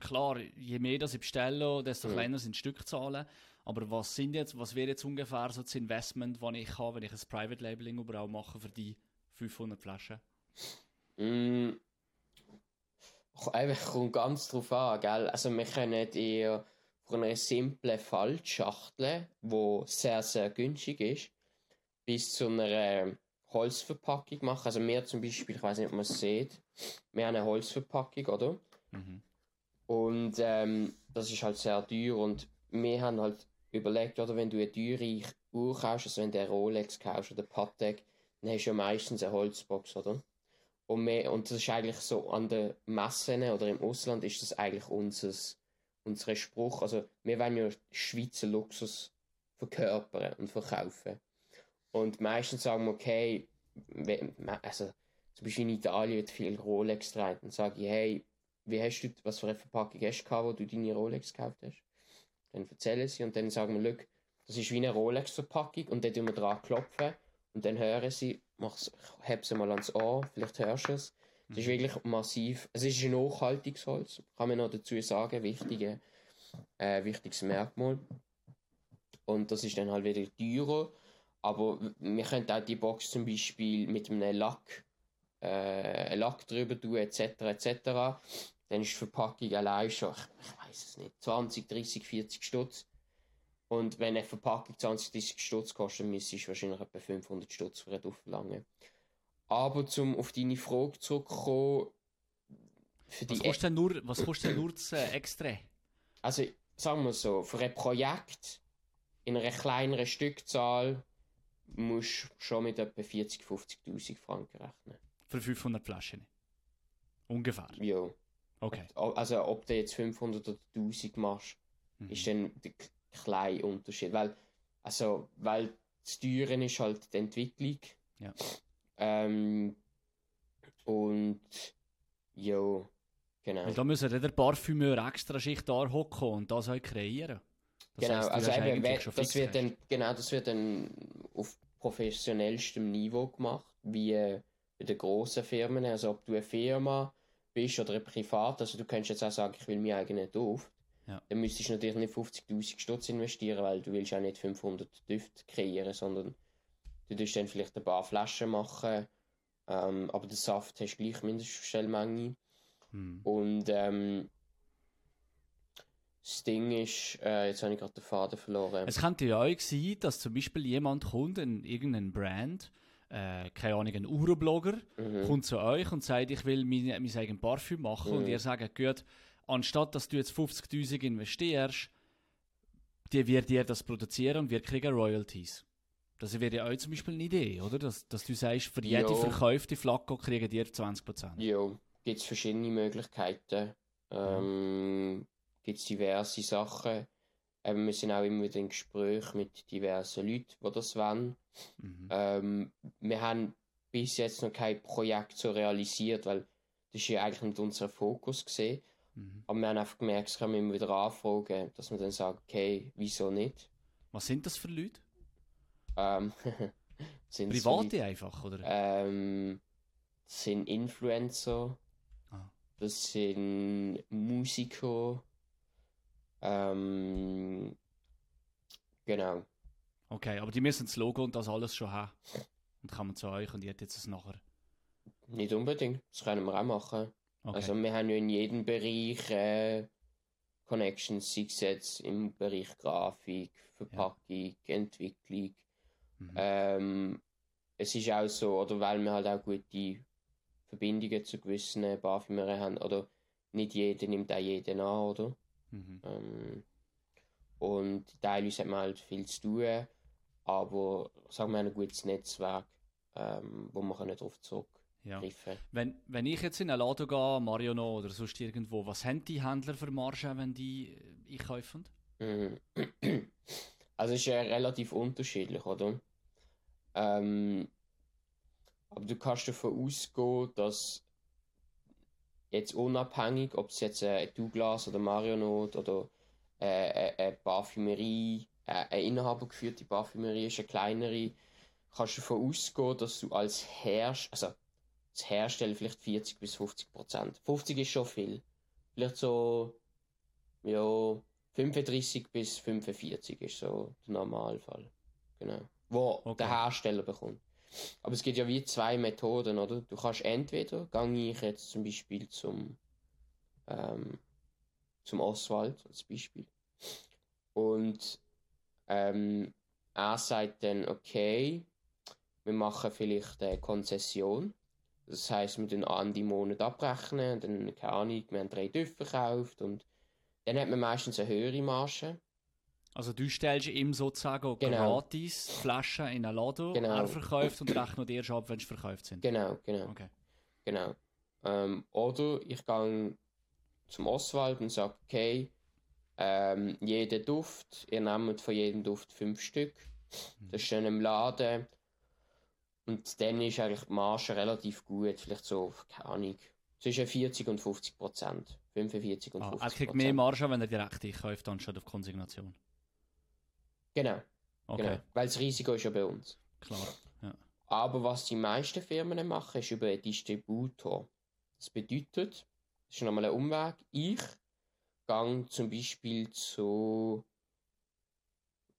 klar, je mehr das ich bestelle, desto Mhm. kleiner sind die Stückzahlen. Aber was sind jetzt, was wäre jetzt ungefähr so das Investment, das ich habe, wenn ich ein Private Labeling überall mache für die 500 Flaschen? Mm, einfach kommt ganz drauf an, gell? Also wir können eher von einer simplen Faltschachtel, die sehr, sehr günstig ist, bis zu einer Holzverpackung machen. Also wir zum Beispiel, ich weiß nicht, ob man es sieht, wir haben eine Holzverpackung, oder? Mhm. Und ähm, das ist halt sehr teuer und wir haben halt überlegt, oder wenn du eine teure Uhr kaufst, also wenn du eine Rolex kaufst oder Patek, dann hast du ja meistens eine Holzbox, oder? Und, wir, und das ist eigentlich so an den Messen oder im Ausland ist das eigentlich unser, unser Spruch. Also wir wollen ja Schweizer Luxus verkörpern und verkaufen. Und meistens sagen wir, okay, also zum Beispiel in Italien wird viel Rolex getragen. Dann sage ich, hey, wie hast du, was für eine Verpackung hast du, wo du deine Rolex gekauft hast? Dann erzählen sie und dann sagen wir, das ist wie eine Rolex-Verpackung und dann tun wir dran klopfen und dann hören sie, mach's, heb sie mal ans Ohr, vielleicht hörst du es. Es ist mhm. wirklich massiv. Es ist ein Nachhaltigungsholz, kann man noch dazu sagen, wichtige, äh, wichtiges Merkmal. Und das ist dann halt wieder teurer. Aber wir können auch die Box zum Beispiel mit einem Lack, äh, Lack drüber tun, etc. etc. Dann ist die Verpackung allein schon, ich, ich weiß es nicht, 20, 30, 40 Stutz. Und wenn eine Verpackung 20, 30 Stutz kostet, müsste ich wahrscheinlich etwa 500 Stutz für eine verlangen. Aber zum auf deine Frage zurückzukommen, für was, kostet denn nur, was kostet nur das äh, Extra? Also, sagen wir so, für ein Projekt in einer kleineren Stückzahl musst du schon mit etwa 40.000, 50.000 Franken rechnen. Für 500 Flaschen? Ungefähr? Ja. Okay. Also ob du jetzt 500 oder 1000 machst, mhm. ist dann der kleine Unterschied. Weil, also, weil das Teuren ist halt die Entwicklung. Ja. Ähm, und ja, genau. Und da müssen der Parfümeur extra Schicht da hocken und das halt kreieren. Das genau, heisst, also eben, das wird dann, genau, das wird dann auf professionellstem Niveau gemacht, wie äh, bei den grossen Firmen. Also ob du eine Firma bist oder Privat, also du könntest jetzt auch sagen, ich will meinen eigenen Duft. Ja. Dann müsstest du natürlich nicht 50'000 Stutz investieren, weil du willst auch nicht 500 Düfte kreieren, sondern du wirst dann vielleicht ein paar Flaschen machen, ähm, aber den Saft hast du gleich Mindestbestellmenge. Hm. Und ähm, das Ding ist, äh, jetzt habe ich gerade den Faden verloren. Es könnte ja auch sein, dass zum Beispiel jemand kommt, in irgendeinen Brand, äh, keine Ahnung, ein Uroblogger, mhm. kommt zu euch und sagt, ich will mein, mein eigenes Parfüm machen mhm. und ihr sagt, gut, anstatt dass du jetzt 50'000 investierst, die wird dir das produzieren und wir kriegen Royalties. Das wäre ja auch zum Beispiel eine Idee, oder? Dass, dass du sagst, für jede jo. verkaufte Flacco kriegen dir 20%. Ja, gibt es verschiedene Möglichkeiten. Ähm, gibt es diverse Sachen. Ähm, wir sind auch immer wieder in Gespräch mit diversen Leuten, die das wollen. Mhm. Ähm, wir haben bis jetzt noch kein Projekt so realisiert, weil das ist ja eigentlich nicht unser Fokus gesehen. Mhm. Aber wir haben einfach gemerkt, es können immer wieder anfragen, dass man dann sagt, okay, wieso nicht? Was sind das für Leute? Ähm, *laughs* Private Leute, einfach, oder? Ähm, das sind Influencer, ah. das sind Musiker, ähm, genau. Okay, aber die müssen das Logo und das alles schon haben. Und kann man zu euch und ihr jetzt es nachher. Nicht unbedingt, das können wir auch machen. Okay. Also wir haben ja in jedem Bereich äh, Connections, sei es jetzt im Bereich Grafik, Verpackung, ja. Entwicklung. Mhm. Ähm, es ist auch so, oder weil wir halt auch gute Verbindungen zu gewissen Parfümern haben, oder nicht jeder nimmt auch jeden an, oder? Mhm. Ähm, und teilweise hat man halt viel zu tun, aber sagen wir ein gutes Netzwerk, ähm, wo man darauf zurückgreifen ja. Wenn, wenn ich jetzt in einen Laden gehe, Mariono oder sonst irgendwo, was haben die Händler für Margen, wenn die äh, einkaufen? Mhm. *clears throat* Also es ist ja relativ unterschiedlich, oder? Ähm, aber du kannst davon ausgehen, dass jetzt unabhängig, ob es jetzt äh, Douglas oder Marionot oder äh, äh, eine Parfümerie, äh, eine inhabergeführte Parfümerie ist, eine kleinere, kannst du davon ausgehen, dass du als Hersteller, also das Herstellen vielleicht 40 bis 50 Prozent. 50 ist schon viel. Vielleicht so, ja, 35 bis 45 ist so der Normalfall. Genau. Wo okay. der Hersteller bekommt. Aber es gibt ja wie zwei Methoden, oder? Du kannst entweder, gehe ich jetzt zum Beispiel zum, ähm, zum Oswald als Beispiel. Und ähm, er sagt dann, okay, wir machen vielleicht eine Konzession. Das heißt, wir den an die Monat abrechnen, dann, keine Ahnung, wir haben drei Düfte gekauft und dann hat man meistens eine höhere Marge. Also du stellst ihm sozusagen genau. gratis Flaschen in ein Laden, genau. er verkauft und rechnet erst ab, wenn sie verkauft sind. Genau, genau. Okay. Genau. Ähm, oder ich gehe zum Oswald und sage, okay, ähm, jeder Duft, ihr nehmt von jedem Duft fünf Stück. Das ist dann im Laden. Und dann ist eigentlich die Marge relativ gut, vielleicht so, keine Ahnung, zwischen 40 und 50 Prozent. 45 und Ah, 50% er kriegt mehr Marge, wenn er direkt einkauft, anstatt auf Konsignation. Genau, Okay, genau. Weil das Risiko ist ja bei uns. klar. Ja. Aber was die meisten Firmen machen, ist über einen Distributor. Das bedeutet, das ist nochmal ein Umweg. Ich gehe zum Beispiel zu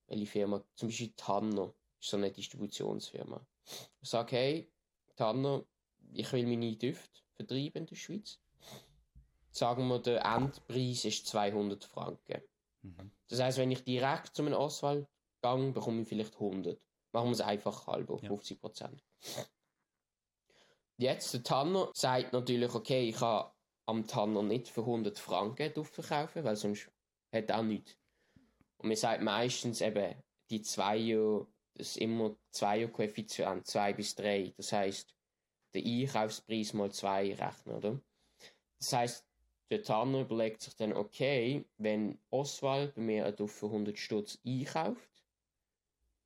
welche Firma, zum Beispiel Tanner, ist so eine Distributionsfirma. Ich sage, hey, Tanner, ich will meine Düfte vertreiben in der Schweiz. Sagen wir, der Endpreis ist 200 Franken. Mhm. Das heißt, wenn ich direkt zu einem Auswahl gehe, bekomme ich vielleicht 100. Machen wir es einfach halb Ja. 50 Prozent. Jetzt, der Tanner sagt natürlich, okay, ich kann am Tanner nicht für 100 Franken verkaufen, weil sonst hat er auch nichts. Und man sagt meistens eben, die Zweier, das ist immer Zweier-Koeffizient, 2 bis 3. Das heißt, der Einkaufspreis mal 2 rechnen, oder? Das heißt, der Tanner überlegt sich dann, okay, wenn Oswald bei mir einen Duft für 100 Stutz einkauft,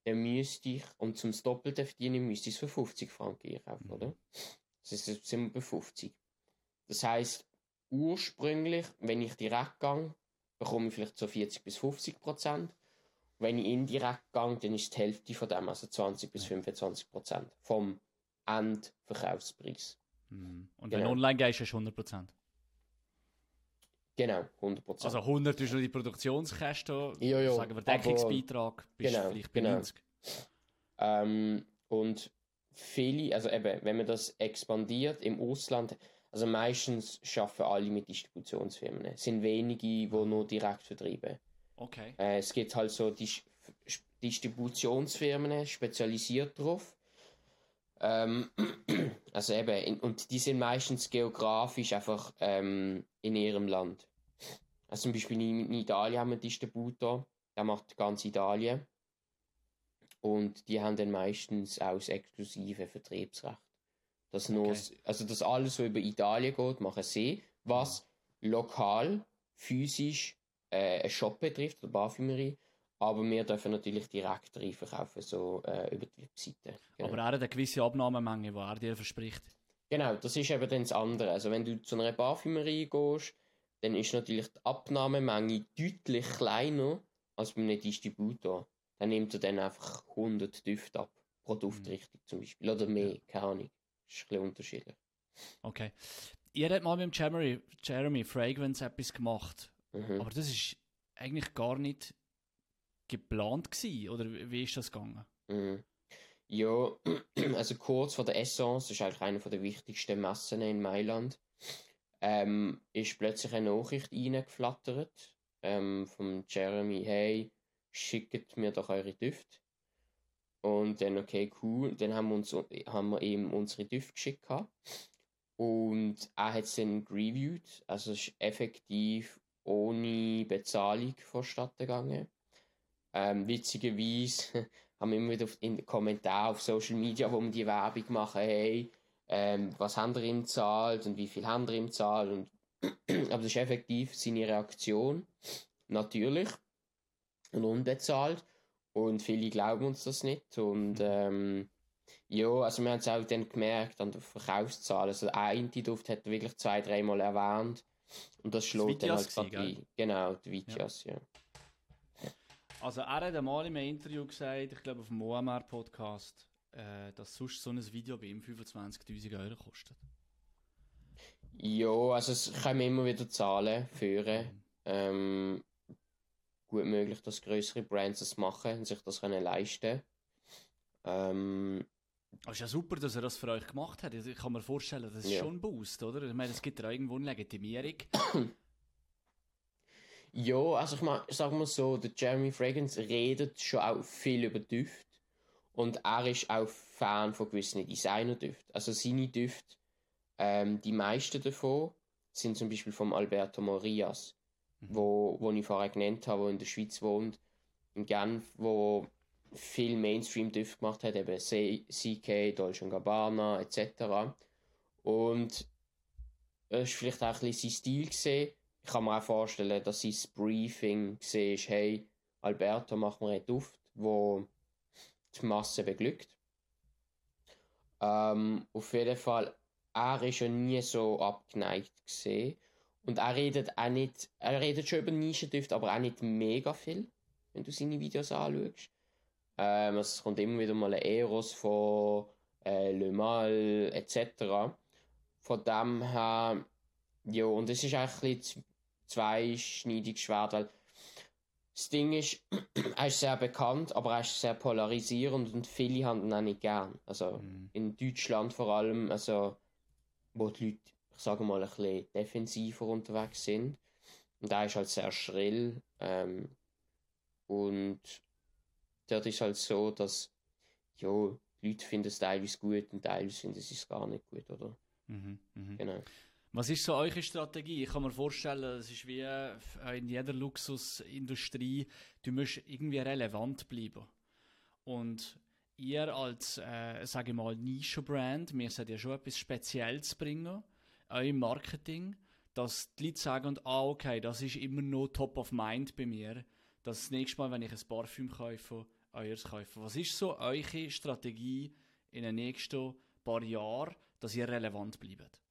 dann müsste ich, um zum Doppelten zu verdienen, müsste ich es für 50 Franken einkaufen, Mhm. oder? Das jetzt sind wir bei 50. Das heißt, ursprünglich, wenn ich direkt gehe, bekomme ich vielleicht so 40 bis 50 Prozent. Wenn ich indirekt gehe, dann ist die Hälfte von dem, also 20 bis 25 Prozent vom Endverkaufspreis. Mhm. Und Genau. wenn online gehst, du 100%. Genau, 100 Prozent. Also 100 ist nur die Produktionskosten, Ja, ja, sagen wir Deckungsbeitrag, bist Genau, vielleicht bei genau. 90. Ähm, und viele, also eben, wenn man das expandiert im Ausland, also meistens schaffen alle mit Distributionsfirmen. Es sind wenige, die nur direkt vertreiben. Okay. Äh, es gibt halt so Dis Distributionsfirmen, spezialisiert darauf. Ähm, *clears throat* also eben, in, und die sind meistens geografisch einfach ähm, in ihrem Land. Also zum Beispiel in, in Italien haben wir einen Distributor, der macht ganz Italien. Und die haben dann meistens auch das exklusive Vertriebsrecht. Das nur, Okay. also dass alles, was über Italien geht, machen sie, was lokal, physisch äh, einen Shop betrifft, oder Parfümerie. Aber wir dürfen natürlich direkt rein verkaufen, so äh, über die Webseite. Genau. Aber er hat eine gewisse Abnahmemenge, die er dir verspricht. Genau, das ist eben dann das andere. Also wenn du zu einer Parfümerie gehst, dann ist natürlich die Abnahmemenge deutlich kleiner als bei einem Distributor. Dann nimmt er dann einfach 100 Düfte ab, pro Duftrichtung zum Beispiel. Oder mehr, keine Ahnung. Das ist ein bisschen unterschiedlich. Okay. Ihr habt mal mit dem Jeremy, Jeremy Fragrance etwas gemacht, Mhm. aber das ist eigentlich gar nicht geplant gewesen, oder wie wie ist das gegangen? Mhm. Ja, *clears throat* also kurz vor der Essence, das ist eigentlich eine der wichtigsten Messen in Mailand, ähm, ist plötzlich eine Nachricht reingeflattert ähm, vom Jeremy, hey, schickt mir doch eure Düfte. Und dann, okay, cool, dann haben wir, uns, haben wir ihm unsere Düfte geschickt. gehabt. Und er hat es dann reviewed, also es ist effektiv ohne Bezahlung vonstatten gegangen. Ähm, witzigerweise *laughs* haben wir immer wieder in den Kommentaren auf Social Media, wo wir die Werbung machen, hey, ähm, was haben ihr ihm gezahlt und wie viel haben ihr ihm gezahlt. Und *clears throat* aber das ist effektiv seine Reaktion. Natürlich. Und unbezahlt. Und viele glauben uns das nicht. Und ähm, ja, also wir haben es auch dann gemerkt an der Verkaufszahl. Also eine Duft hat wirklich zwei, dreimal erwähnt. Und das schlägt dann halt gerade ein. Genau, die Vitias, ja. Also er hat einmal in einem Interview gesagt, ich glaube auf dem OMR-Podcast, äh, dass sonst so ein Video bei ihm 25'000 Euro kostet. Ja, also es kommen immer wieder Zahlen führen. Ähm, gut möglich, dass größere Brands das machen und sich das können leisten ähm, Aber ist ja super, dass er das für euch gemacht hat. Ich kann mir vorstellen, das ist Ja. schon ein Boost, oder? Ich meine, es gibt ja irgendwo eine Legitimierung. *coughs* Ja, also ich meine, sagen wir so, der Jeremy Fragrance redet schon auch viel über Düfte und er ist auch Fan von gewissen Designer-Düften. Also seine Düfte, ähm, die meisten davon sind zum Beispiel vom Alberto Morias, wo, wo ich vorher genannt habe, wo in der Schweiz wohnt, in Genf, wo viel Mainstream-Düfte gemacht hat, eben CK, Dolce Gabbana etc. Und es ist vielleicht auch ein bisschen sein Stil gesehen. Ich kann mir auch vorstellen, dass sein Briefing war, hey, Alberto, mach mir einen Duft, wo die Masse beglückt. Ähm, auf jeden Fall, er ist ja nie so abgeneigt gesehen. Und er redet auch nicht, er redet schon über Nischendüfte, aber auch nicht mega viel, wenn du seine Videos anschaust. Ähm, es kommt immer wieder mal ein Eros von äh, Le Mal etc. Von dem her, ja, und es ist eigentlich ein bisschen zweischneidig Schwert, weil das Ding ist, *clears throat* er ist sehr bekannt, aber er ist sehr polarisierend und viele haben ihn auch nicht gern. Also mhm. in Deutschland vor allem, also wo die Leute, ich sage mal, ein bisschen defensiver unterwegs sind. Und er ist halt sehr schrill. Ähm, und dort ist halt so, dass ja, die Leute finden es teilweise gut und teilweise finden sie es gar nicht gut, oder? Mhm, mh. Genau. Was ist so eure Strategie? Ich kann mir vorstellen, es ist wie äh, in jeder Luxusindustrie, du musst irgendwie relevant bleiben. Und ihr als, äh, sage ich mal, Nischenbrand, mir seid ja schon etwas Spezielles bringen, euer Marketing, dass die Leute sagen, ah, okay, das ist immer noch top of mind bei mir, dass das nächste Mal, wenn ich ein Parfüm kaufe, euers kaufe. Was ist so eure Strategie in den nächsten paar Jahren, dass ihr relevant bleibt?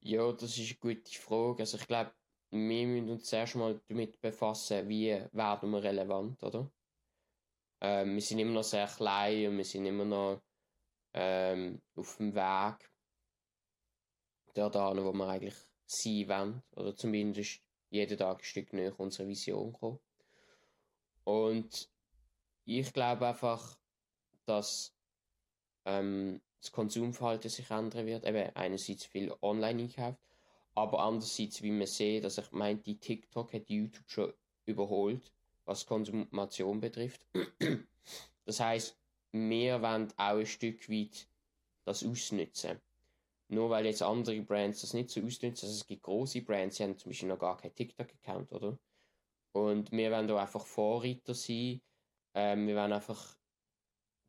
Ja, das ist eine gute Frage. Also ich glaube, wir müssen uns zuerst mal damit befassen, wie werden wir relevant, oder? Ähm, wir sind immer noch sehr klein und wir sind immer noch ähm, auf dem Weg dort an, wo wir eigentlich sein wollen. Oder zumindest jeden Tag ein Stück näher unserer Vision kommen. Und ich glaube einfach, dass ähm, das Konsumverhalten sich ändern wird. Eben einerseits viel online einkauft, aber andererseits, wie man sieht, dass ich meinte, TikTok hat YouTube schon überholt, was Konsumation betrifft. das heißt, wir wollen auch ein Stück weit das ausnutzen. Nur weil jetzt andere Brands das nicht so ausnutzen, also es gibt große Brands, die haben zum Beispiel noch gar keinen TikTok-Account, oder? Und wir wollen da einfach Vorreiter sein. Ähm, wir wollen einfach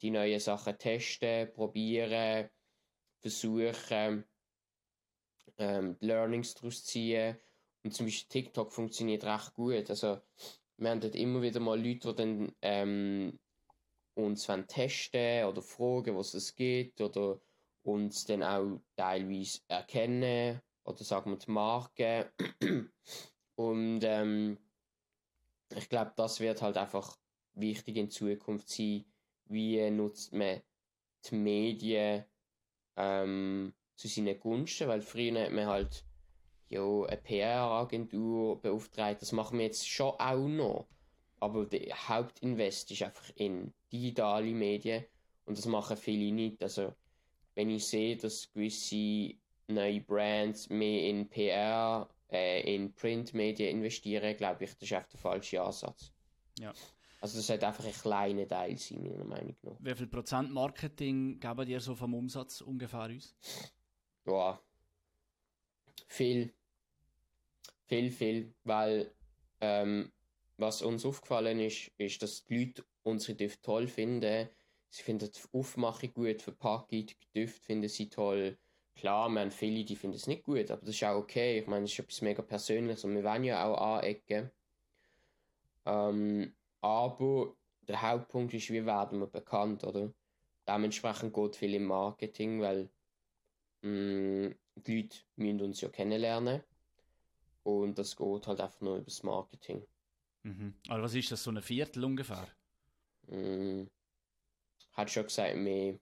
die neuen Sachen testen, probieren, versuchen, ähm, Learnings daraus ziehen. Und zum Beispiel TikTok funktioniert recht gut. Also, wir haben dort immer wieder mal Leute, die dann ähm, uns testen oder fragen, was es gibt oder uns dann auch teilweise erkennen oder sagen wir die Marke. *clears throat* Und ähm, ich glaube, das wird halt einfach wichtig in Zukunft sein, wie nutzt man die Medien ähm, zu seinen Gunsten, weil früher hat man halt ja, eine PR-Agentur beauftragt, das machen wir jetzt schon auch noch, aber der Hauptinvest ist einfach in digitale Medien. Und das machen viele nicht, also wenn ich sehe, dass gewisse neue Brands mehr in PR, äh, in Printmedien investieren, glaube ich, das ist einfach der falsche Ansatz. Ja. Also das sollte einfach ein kleiner Teil sein, meiner Meinung nach. Wie viel Prozent Marketing geben dir so vom Umsatz ungefähr uns? Ja, viel. Viel, viel, weil ähm, was uns aufgefallen ist, ist, dass die Leute unsere Düfte toll finden. Sie finden die Aufmachung gut, Verpackung, die Düfte finden sie toll. Klar, wir haben viele, die finden es nicht gut, aber das ist auch okay. Ich meine, es ist etwas mega Persönliches und wir wollen ja auch anecken. Ähm, aber der Hauptpunkt ist, wie werden wir bekannt, oder? Dementsprechend geht viel im Marketing, weil mh, mm, die Leute müssen uns ja kennenlernen. Und das geht halt einfach nur über das Marketing. Mhm. Aber was ist das, so ein Viertel ungefähr? Mm, hat schon gesagt, mehr.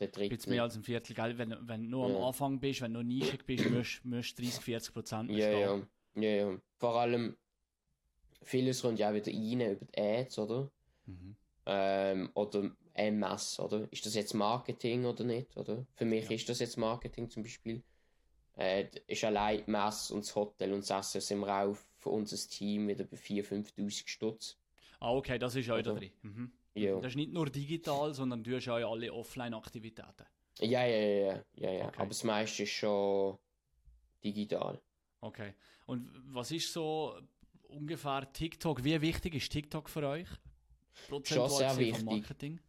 Der dritte. Jetzt mehr als ein Viertel, gell? Wenn, wenn du nur ja. am Anfang bist, wenn du nischig bist, musst du 30, 40 Prozent ja, ja, ja, ja. Vor allem, vieles kommt ja auch wieder rein über die Ads, oder? Mhm. Ähm, oder MS, oder? Ist das jetzt Marketing oder nicht, oder? Für mich ja. ist das jetzt Marketing zum Beispiel. Äh, ist allein die Messe und das Hotel und das Essen sind auch für unser Team wieder bei 4.000, 5.000 Stutz. Ah, okay, das ist auch da drin. Mhm. Ja. Das ist nicht nur digital, sondern du hast auch alle Offline-Aktivitäten. Ja, ja, ja, ja, ja. Okay. aber das meiste ist schon digital. Okay. Und was ist so ungefähr TikTok. Wie wichtig ist TikTok für euch? Schon sehr wichtig. Marketing?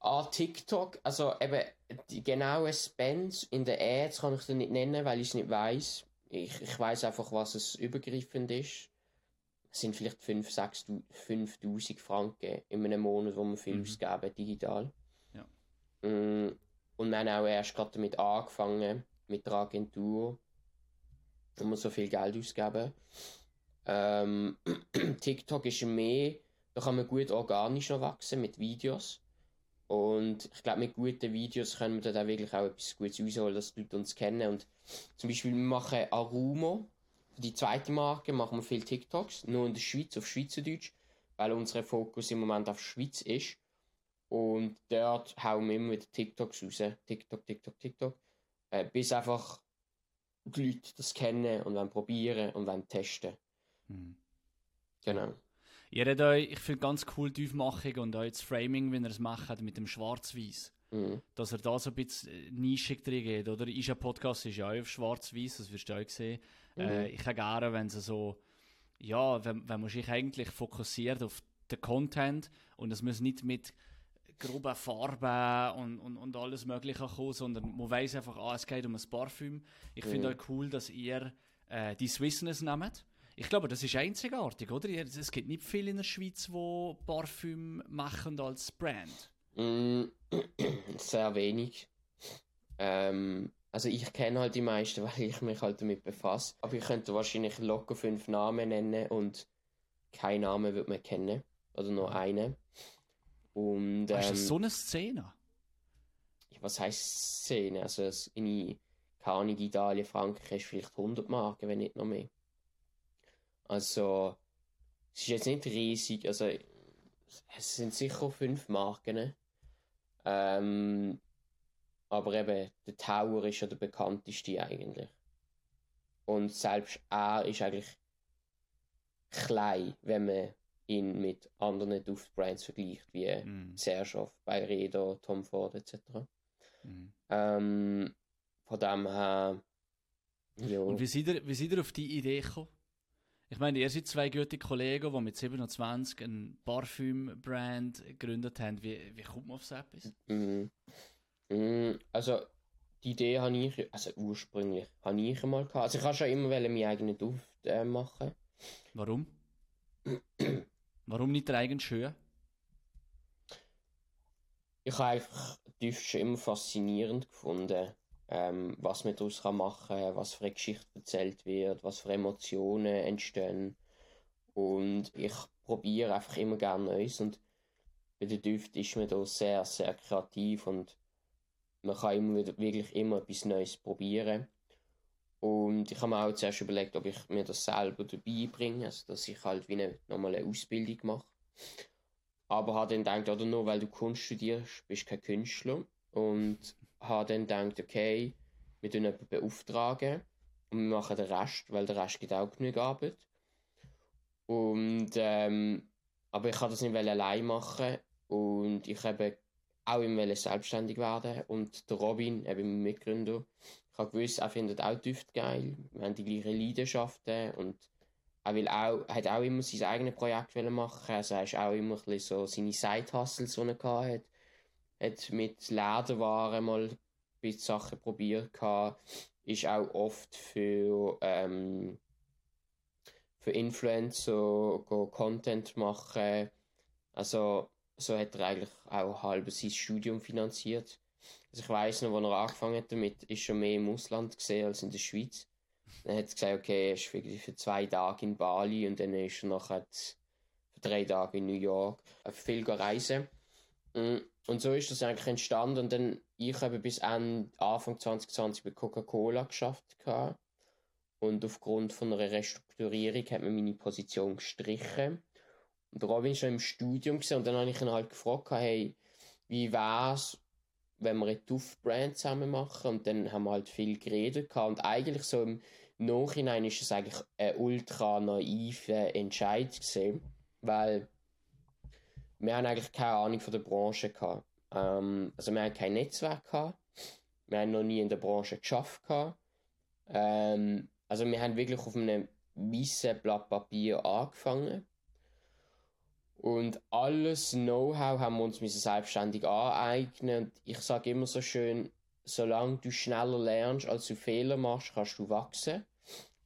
Ah, TikTok, also eben die genauen Spends in den Ads kann ich dir nicht nennen, weil ich es nicht weiß. Ich, ich weiß einfach, was es übergreifend ist. Es sind vielleicht 5, 6, 5000 Franken in einem Monat, wo man viel mhm. ausgeben digital. Ja. Mm, und wir haben auch erst gerade damit angefangen, mit der Agentur, wo wir so viel Geld ausgeben. Ähm, *clears throat* TikTok ist mehr, da kann man gut organisch noch wachsen mit Videos. Und ich glaube, mit guten Videos können wir da wirklich auch etwas Gutes rausholen, dass die Leute uns kennen. Und zum Beispiel, wir machen Arumo, die zweite Marke, machen wir viel TikToks, nur in der Schweiz, auf Schweizerdeutsch, weil unser Fokus im Moment auf Schweiz ist. Und dort hauen wir immer wieder TikToks raus. TikTok, TikTok, TikTok. Äh, bis einfach die Leute das kennen und wollen probieren und wollen testen. Mhm. Genau. Ihr habt euch, ich finde ganz cool die Aufmachung und auch das Framing, wenn ihr es macht mit dem Schwarz-Weiß. Mhm. Dass er da so ein bisschen nischig drin geht, oder? Ist ein Podcast ist ja auch auf Schwarz-Weiß, das wirst du auch sehen. Mhm. Äh, ich habe gerne, wenn es so, ja, wenn, wenn man sich eigentlich fokussiert auf den Content und es muss nicht mit groben Farben und, und, und alles Mögliche kommen, sondern man weiß einfach, ah, es geht um ein Parfüm. Ich finde Mhm. auch cool, dass ihr äh, die Swissness nehmt. Ich glaube, das ist einzigartig, oder? Es gibt nicht viele in der Schweiz, die Parfüm machen als Brand. Mm, *clears throat* Sehr wenig. Ähm, also ich kenne halt die meisten, *laughs* weil ich mich halt damit befasse. Aber ich könnte wahrscheinlich locker fünf Namen nennen und kein Name wird man kennen. Oder nur einen. Und ist ähm, das so eine Szene? was heißt Szene? Also in keine Italien, Frankreich ist vielleicht 100 Marken, wenn nicht noch mehr. Also es ist jetzt nicht riesig, also es sind sicher fünf Marken. Ähm, aber eben, der Tower ist ja der bekannteste eigentlich. Und selbst er ist eigentlich klein, wenn man ihn mit anderen Duftbrands vergleicht, wie Mhm. Serjoff, Byredo, Tom Ford etc. Mhm. Ähm, von dem her, ja. Und wie seid, ihr, wie seid ihr auf die Idee gekommen? Ich meine, ihr seid zwei gute Kollegen, die mit 27 ein Parfüm-Brand gegründet haben. Wie, wie kommt man auf so etwas? Mhm. Mhm, Also, die Idee habe ich, also ursprünglich, habe ich einmal gehabt. Also, ich habe schon immer meinen eigenen Duft äh, machen. Warum? Warum nicht der eigene Schuhe? Ich habe einfach Düfte schon immer faszinierend gefunden. Ähm, was man daraus kann machen was für eine Geschichte erzählt wird, was für Emotionen entstehen. Und ich probiere einfach immer gerne Neues. Und bei den Düften ist man da sehr, sehr kreativ und man kann immer wieder, wirklich immer etwas Neues probieren. Und ich habe mir auch zuerst überlegt, ob ich mir das selber dabei bringe, also dass ich halt wie eine normale Ausbildung mache. Aber habe dann gedacht, oder nur weil du Kunst studierst, bist du kein Künstler. Und habe dann gedacht, okay, wir tun jemanden beauftragen und wir machen den Rest, weil der Rest gibt auch genug Arbeit. Und, ähm, aber ich kann das nicht allein machen und ich habe auch immer selbstständig werden. Und der Robin, eben mein Mitgründer, ich habe gewusst, er findet auch Düfte geil, wir haben die gleichen Leidenschaften und er will auch, hat auch immer sein eigenes Projekt machen, also er ist auch immer ein bisschen so seine Side-Hustles, die er gehabt hat, mit Lederwaren mal ein bisschen Sachen probiert gehabt, ist auch oft für, ähm, für Influencer Content machen, also so hat er eigentlich auch halb sein Studium finanziert. Also ich weiß noch, als er angefangen hat damit, ist schon mehr im Ausland gesehen als in der Schweiz. Dann hat er gesagt, okay, er ist für, zwei Tage in Bali und dann ist er nachher für drei Tage in New York. Er viel reisen. Mm, Und so ist das eigentlich entstanden. Und dann, ich habe bis Ende, Anfang 2020 bei Coca-Cola geschafft. Und aufgrund von einer Restrukturierung hat man meine Position gestrichen. Und Robin war im Studium und dann habe ich ihn halt gefragt, hey, wie wär's, wenn wir eine Duftbrand zusammen machen? Und dann haben wir halt viel geredet. Und eigentlich so im Nachhinein ist es eigentlich ein ultra naiver Entscheid gewesen, weil wir haben eigentlich keine Ahnung von der Branche gehabt. Ähm, also wir haben kein Netzwerk gehabt. Wir haben noch nie in der Branche geschafft. Ähm, also wir haben wirklich auf einem weißen Blatt Papier angefangen. Und alles Know-how haben wir uns selbstständig aneignen. Ich sage immer so schön, solange du schneller lernst, als du Fehler machst, kannst du wachsen.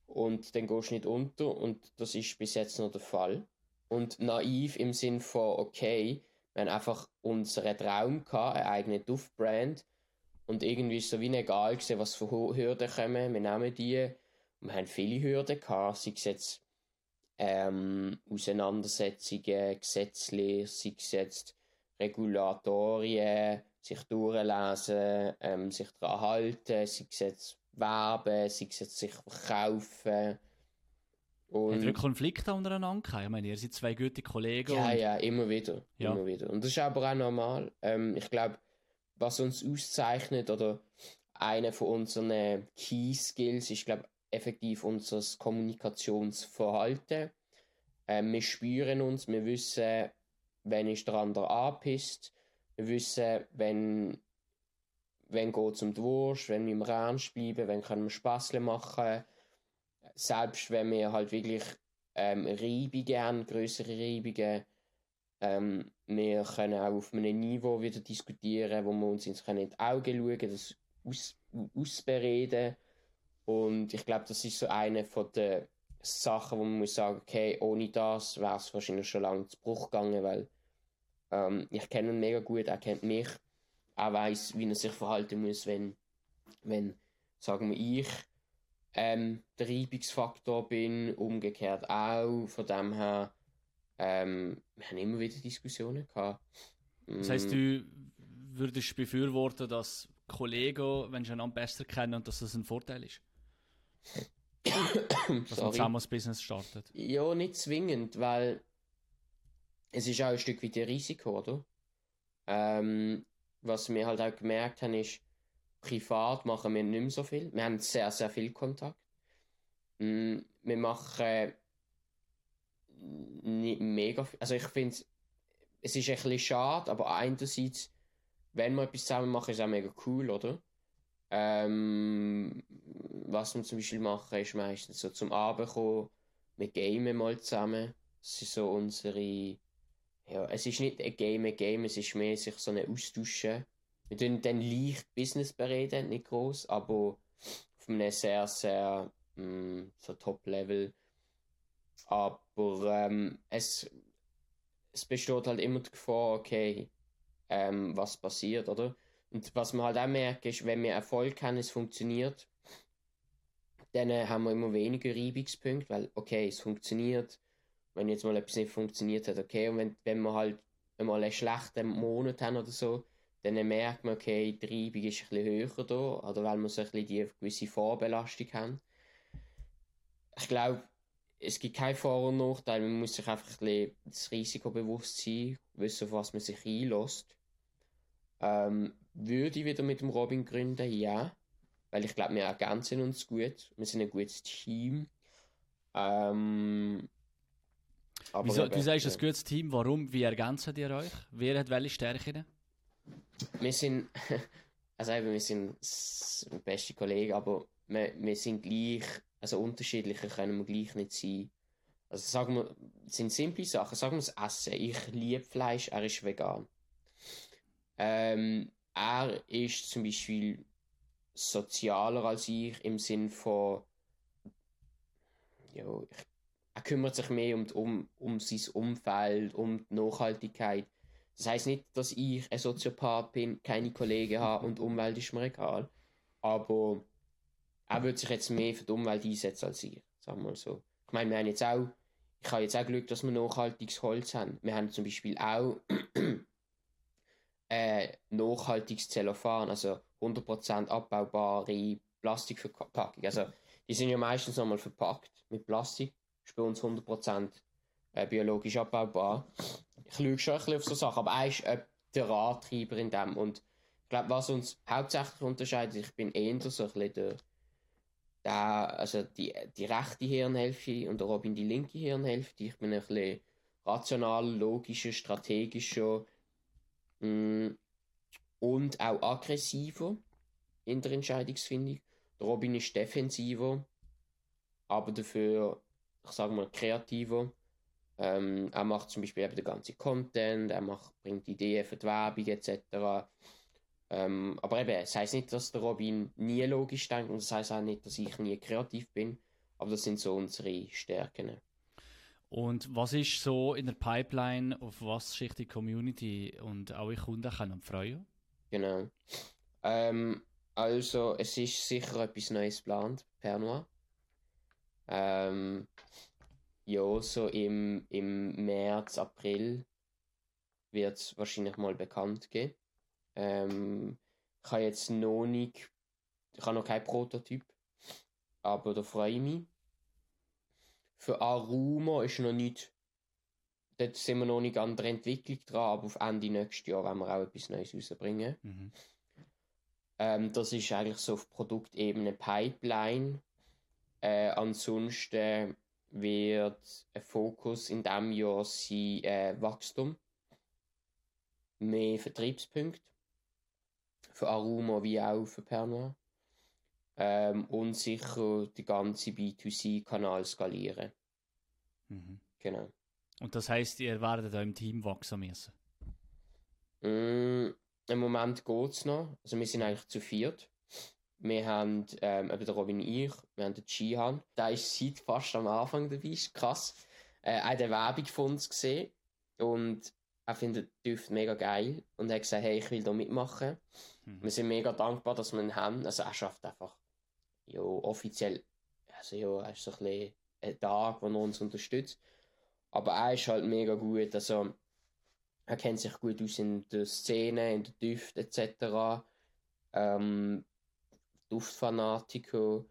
Und dann gehst du nicht unter. Und das ist bis jetzt noch der Fall. Und naiv im Sinn von, okay, Wir haben einfach unseren Traum gehabt, eine eigene Duftbrand. Und irgendwie ist so wie egal gewesen, was für Hürden kommen. Wir nehmen die. Und wir haben viele Hürden gehabt, sei es jetzt ähm, Auseinandersetzungen, Gesetzlich, sei es jetzt Regulatorien, sich durchlesen, ähm, sich daran halten, sei es jetzt werben, sei es jetzt sich verkaufen. Und Hat ihr Konflikte untereinander gehabt? Ich meine, ihr seid zwei gute Kollegen. Ja, ja, immer wieder. Ja. Immer wieder. Und das ist aber auch normal. Ähm, ich glaube, was uns auszeichnet oder einer von unseren Key Skills ist, glaube effektiv unser Kommunikationsverhalten. Ähm, wir spüren uns, wir wissen, wenn ist der andere anpisst. Wir wissen, wenn, wenn geht es um die Wurst, wenn wir im ernst bleiben, wenn können wir Spass machen. Selbst wenn wir halt wirklich ähm, Reibungen haben, größere Reibungen, ähm, wir können auch auf einem Niveau wieder diskutieren, wo wir uns ins in die Augen schauen, das aus, ausbereden. Und ich glaube, das ist so eine von den Sachen, wo man muss sagen, okay, ohne das wäre es wahrscheinlich schon lange zu Bruch gegangen, weil ähm, ich kenne ihn mega gut, er kennt mich. Er weiß, wie er sich verhalten muss, wenn, wenn sagen wir, ich ähm, der Reibungsfaktor bin, umgekehrt auch. Von dem her, ähm, wir haben immer wieder Diskussionen gehabt. Das heisst, mm. du würdest befürworten, dass Kollegen, wenn sie einander besser kennen und dass das ein Vorteil ist? *coughs* dass man zusammen das Business startet? Ja, nicht zwingend, weil es ist auch ein Stück weit ein Risiko, oder? Ähm, was wir halt auch gemerkt haben, ist, privat machen wir nicht mehr so viel. Wir haben sehr, sehr viel Kontakt. Mm, wir machen nicht mega viel. Also ich finde, es ist ein bisschen schade, aber einerseits, wenn wir etwas zusammen machen, ist es auch mega cool, oder? Ähm, was wir zum Beispiel machen, ist meistens so zum Abend kommen, wir gamen mal zusammen. Das ist so unsere ja, es ist nicht ein Game, ein Game, es ist mehr sich so ein Austauschen. Wir tun dann leicht Business bereden, nicht groß, aber auf einem sehr, sehr mh, mm, so Top-Level. Aber ähm, es, es besteht halt immer die Gefahr, okay, ähm, was passiert, oder? Und was man halt auch merkt, ist, wenn wir Erfolg haben, es funktioniert, dann äh, haben wir immer weniger Reibungspunkte, weil, okay, es funktioniert, wenn jetzt mal etwas nicht funktioniert hat, okay, und wenn, wenn wir halt mal einen schlechten Monat haben oder so, dann merkt man, okay, die Reibung ist ein bisschen höher da, oder weil wir so ein bisschen die gewisse Vorbelastung haben. Ich glaube, es gibt keinen Vor- und Nachteil, man muss sich einfach ein bisschen das Risiko bewusst sein, wissen, auf was man sich einlässt. Ähm, würde ich wieder mit dem Robin gründen? Ja. Weil ich glaube, wir ergänzen uns gut. Wir sind ein gutes Team. Ähm, Wieso, du sagst, ein gutes Team, warum? Wie ergänzen ihr euch? Wer hat welche Stärken? Wir sind, *laughs* also eben, wir sind beste Kollegen, aber wir, wir sind gleich, also unterschiedlicher können wir gleich nicht sein. Also sagen wir, sind simple Sachen. Sagen wir das Essen. Ich liebe Fleisch, er ist vegan. Ähm, er ist zum Beispiel sozialer als ich im Sinn von, ja, ich er kümmert sich mehr um, um, um sein Umfeld, um die Nachhaltigkeit. Das heißt nicht, dass ich ein Soziopath bin, keine Kollegen habe und Umwelt ist mir egal. Aber er wird sich jetzt mehr für die Umwelt einsetzen als ich, sagen wir so. Ich meine, wir haben jetzt auch, ich habe jetzt auch Glück, dass wir nachhaltiges Holz haben. Wir haben zum Beispiel auch *clears throat* äh, nachhaltiges Zellophan, also 100% abbaubare Plastikverpackung. Also die sind ja meistens nochmal verpackt mit Plastik ist bei uns 100% äh, biologisch abbaubar. Ich lüge schon ein bisschen auf so Sachen, aber er ist äh, der Antreiber in dem. Und ich glaube, was uns hauptsächlich unterscheidet, ich bin eher so ein bisschen der, der also die, die rechte Hirnhälfte und der Robin die linke Hirnhälfte. Ich bin ein bisschen rational, logischer, strategischer mh, mm, und auch aggressiver in der Entscheidungsfindung. Der Robin ist defensiver, aber dafür ich sage mal, kreativer. Ähm, er macht zum Beispiel eben den ganzen Content, er macht, bringt Ideen für die Werbung etc. Ähm, aber eben, es heißt nicht, dass der Robin nie logisch denkt und es heißt auch nicht, dass ich nie kreativ bin, aber das sind so unsere Stärken. Und was ist so in der Pipeline, auf was sich die Community und auch die Kunden können freuen? Genau. Ähm, also, es ist sicher etwas Neues geplant, Pernua. Ähm, ja, so im, im März, April wird es wahrscheinlich mal bekannt geben. Ähm, ich habe jetzt noch nicht, ich habe noch kein Prototyp, aber da freue ich mich. Für Aruma ist noch nicht, dort sind wir noch nicht an der Entwicklung dran, aber auf Ende nächstes Jahr werden wir auch etwas Neues rausbringen. Mhm. Ähm, das ist eigentlich so auf Produktebene Pipeline. Äh, ansonsten wird ein Fokus in diesem Jahr sein äh, Wachstum. Mehr Vertriebspunkte. Für Aruma wie auch für Pernod. Ähm, und sicher die ganze B2C-Kanal skalieren. Mhm. Genau. Und das heißt, ihr werdet da im Team wachsen müssen? Mm, Im Moment geht es noch. Also wir sind eigentlich zu viert. Wir haben ähm, eben der Robin ich, wir haben den Jihan. Der ist seit fast am Anfang dabei, ist krass. Äh, er hat eine Werbung von uns gesehen und er findet Duft mega geil und hat gesagt, hey, ich will da mitmachen. Mhm. Wir sind mega dankbar, dass wir ihn haben. Also er schafft einfach ja, offiziell, also ja, er ist so ein bisschen ein Tag, wo er uns unterstützt. Aber er ist halt mega gut, also er kennt sich gut aus in der Szene, in der Düfte etc. Ähm, Duftfanatiker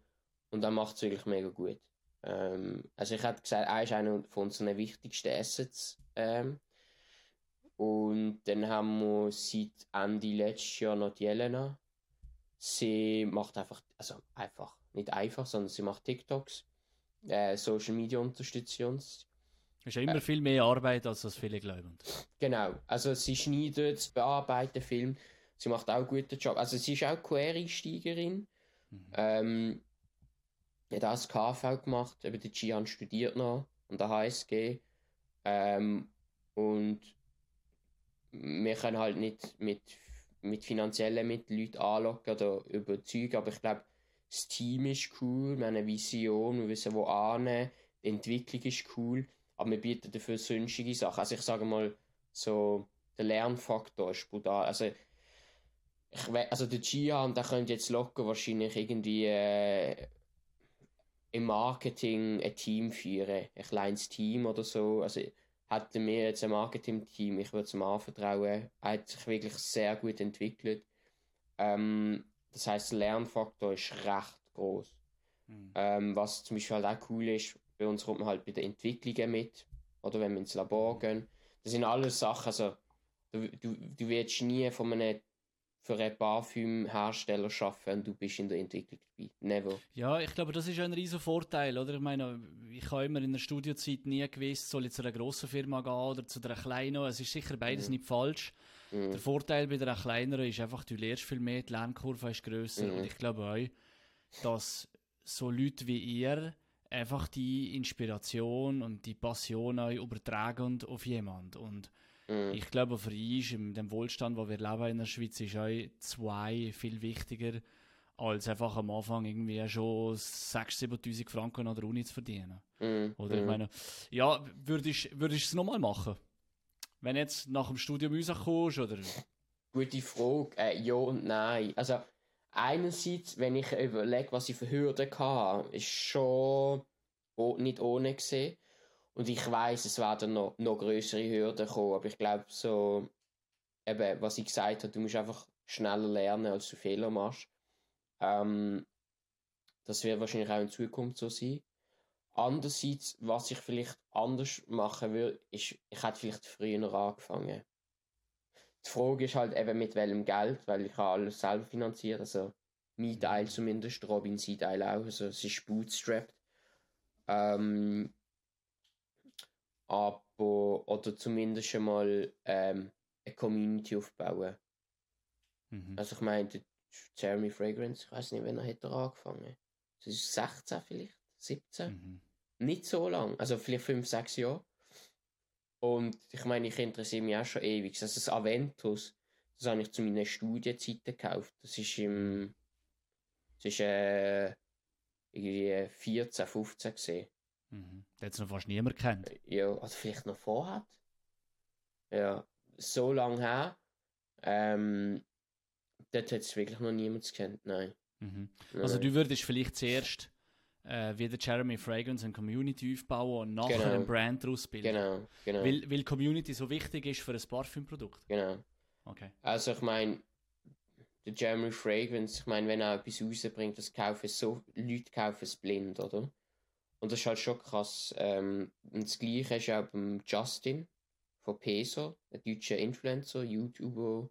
und er macht es wirklich mega gut. Ähm, also ich hätte gesagt, er ist einer von unseren wichtigsten Assets. Ähm, und dann haben wir seit Ende letztes Jahr noch die Jelena. Sie macht einfach, also einfach, nicht einfach, sondern sie macht TikToks, äh, Social Media unterstützt uns. Ist ja immer äh, viel mehr Arbeit, als das viele glauben. Genau, also sie schneidet, bearbeitet Film, sie macht auch einen guten Job. Also sie ist auch Quereinsteigerin. Mhm. Ähm, hat auch das KV gemacht, eben der Gian studiert noch an der HSG. Ähm, und wir können halt nicht mit, mit finanziellen Mitteln Leute anlocken oder überzeugen, aber ich glaube, das Team ist cool, wir haben eine Vision, wir wissen, wo annehmen, die Entwicklung ist cool, aber wir bieten dafür sonstige Sachen. Also ich sage mal, so, der Lernfaktor ist brutal. Also ich also der Gian, der könnte jetzt locker wahrscheinlich irgendwie äh, im Marketing ein Team führen, ein kleines Team oder so. Also hätten wir jetzt ein Marketing-Team, ich würde es ihm anvertrauen. Er hat sich wirklich sehr gut entwickelt. Ähm, das heißt, der Lernfaktor ist recht groß. Mhm. Ähm, was zum Beispiel halt auch cool ist, bei uns kommt man halt bei den Entwicklungen mit, oder wenn wir ins Labor gehen. Das sind alles Sachen, also du, du, du wirst nie von einem für einen Parfümhersteller arbeiten und du bist in der Entwicklung dabei. Never. Ja, ich glaube, das ist ein riesen Vorteil, oder? Ich meine, ich habe immer in der Studiozeit nie gewusst, soll ich zu einer grossen Firma gehen oder zu einer kleinen. Es ist sicher beides mhm. nicht falsch. Mhm. Der Vorteil bei einer kleineren ist einfach, du lernst viel mehr, die Lernkurve ist grösser mhm. und ich glaube auch, dass so Leute wie ihr einfach die Inspiration und die Passion auch übertragen auf jemanden und Mhm. Ich glaube, für uns, in dem Wohlstand, wo wir leben in der Schweiz, ist auch zwei viel wichtiger, als einfach am Anfang irgendwie schon 6.000, 7.000 Franken an der Uni zu verdienen. Mhm. Oder ich mhm. meine, ja, würdest du es nochmal machen? Wenn jetzt nach dem Studium rauskommst, oder? Gute Frage. Äh, ja und nein. Also, einerseits, wenn ich überlege, was ich für Hürden hatte, ist schon nicht ohne gesehen. Und ich weiß, es werden noch, noch größere Hürden kommen, aber ich glaube, so, eben, was ich gesagt habe, du musst einfach schneller lernen, als du Fehler machst. Ähm, das wird wahrscheinlich auch in Zukunft so sein. Andererseits, was ich vielleicht anders machen würde, ist, ich hätte vielleicht früher angefangen. Die Frage ist halt eben mit welchem Geld, weil ich habe alles selber finanziert, also mein Teil zumindest, Robin sein Teil auch, also es ist bootstrapped. Ähm, aber oder zumindest schon mal ähm, eine Community aufbauen. Mhm. Also ich meine, Jeremy Fragrance, ich weiß nicht, wann er hat angefangen. Das ist 16 vielleicht, 17. Mhm. Nicht so lang, also vielleicht 5, 6 Jahre. Und ich meine, ich interessiere mich auch schon ewig. Also das Aventus, das habe ich zu meinen Studienzeiten gekauft. Das ist im, das ist äh, irgendwie 14, 15 gesehen. Mhm. Der hat es noch fast niemand kennt. Ja, oder vielleicht noch vorhat. Ja, so lange her. Ähm, dort hat es wirklich noch niemand kennt, nein. Mhm. Also Nein. du würdest vielleicht zuerst äh, wie der Jeremy Fragrance eine Community aufbauen und nachher Genau. einen Brand daraus bilden. Genau, genau, Weil, weil Community so wichtig ist für ein Parfümprodukt. genau. Okay. Also ich meine, der Jeremy Fragrance, ich meine, wenn er etwas rausbringt, das kaufen so, Leute kaufen es blind, oder? Und das ist halt schon krass. Ähm, und das gleiche ist auch beim Justin von Peso, ein deutscher Influencer, YouTuber,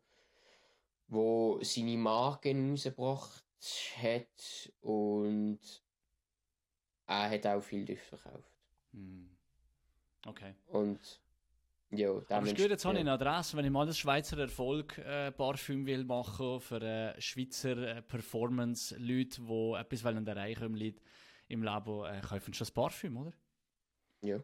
wo seine Marken rausgebracht hat und er hat auch viel Düfte verkauft. Hm. Okay. Und ja, Aber ist gut, jetzt habe ich ja. eine Adresse, wenn ich mal das Schweizer Erfolg äh, Parfüm will machen für äh, Schweizer äh, Performance Leute, die etwas wollen erreichen im, Lied, im Leben, äh, kaufen schon das Parfüm, oder? Ja.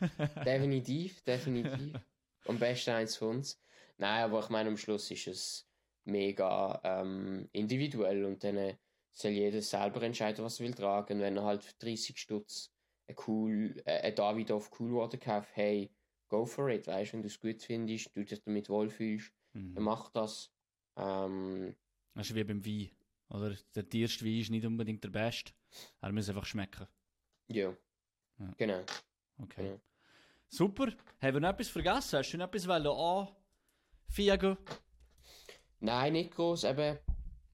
*laughs* definitiv, definitiv. Am besten eins von uns. Nein, aber ich meine, am Schluss ist es mega ähm, individuell und dann äh, soll jeder selber entscheiden, was er will tragen. Wenn er halt für 30 Stutz ein cool, äh, ein Davidoff Cool Water kauft, hey, go for it, weißt du, wenn du es gut findest, du dich damit wohlfühlst, dann Mhm. mach das. Ähm, Das ist wie beim Wein. Oder? Der tierste Wein ist nicht unbedingt der beste. Er muss einfach schmecken. ja. Ja. Genau. Okay. Ja. Super. Haben wir noch etwas vergessen? Hast du noch etwas anfügen? Nein, nicht groß. Eben,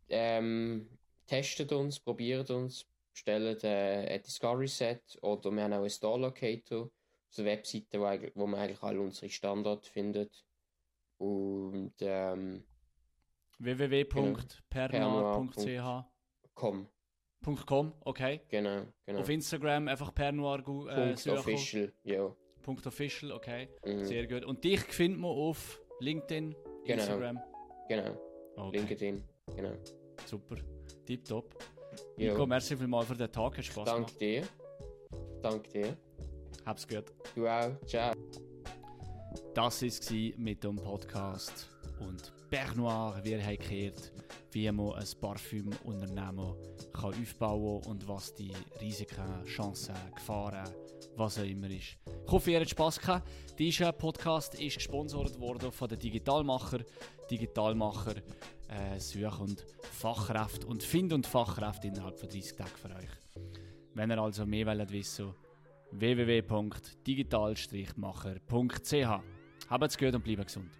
ähm, testet uns, probiert uns, bestellt äh, ein Discovery Set oder wir haben auch einen Store Locator auf der Webseite, wo, wo man eigentlich alle unsere Standorte findet. Und ähm, www.pernoir.ch komm, .com, okay. genau, genau. Auf Instagram einfach pernoir äh, Punkt official, ja. Punkt official, okay. Mhm, Sehr gut. Und dich findet man auf LinkedIn, Genau. Instagram. genau, Okay. LinkedIn, genau. Super. Tipptopp. Nico, merci vielmals für den Tag. Hat Spaß Danke gemacht. dir. Danke dir. Hab's gut. Du auch. Ciao. Das war mit dem Podcast. Und Bernoir, wie ihr habt gehört, wie man ein Parfümunternehmen kann aufbauen kann und was die Risiken, Chancen, Gefahren, was auch immer ist. Ich hoffe, ihr habt Spass gehabt. Dieser Podcast ist gesponsert worden von den Digitalmacher. Digitalmacher äh, suchen Fachkräfte und finden und Fachkräfte innerhalb von 30 Tagen für euch. Wenn ihr also mehr wollt wissen www.digital-macher.ch Habt's gut und bleibt gesund.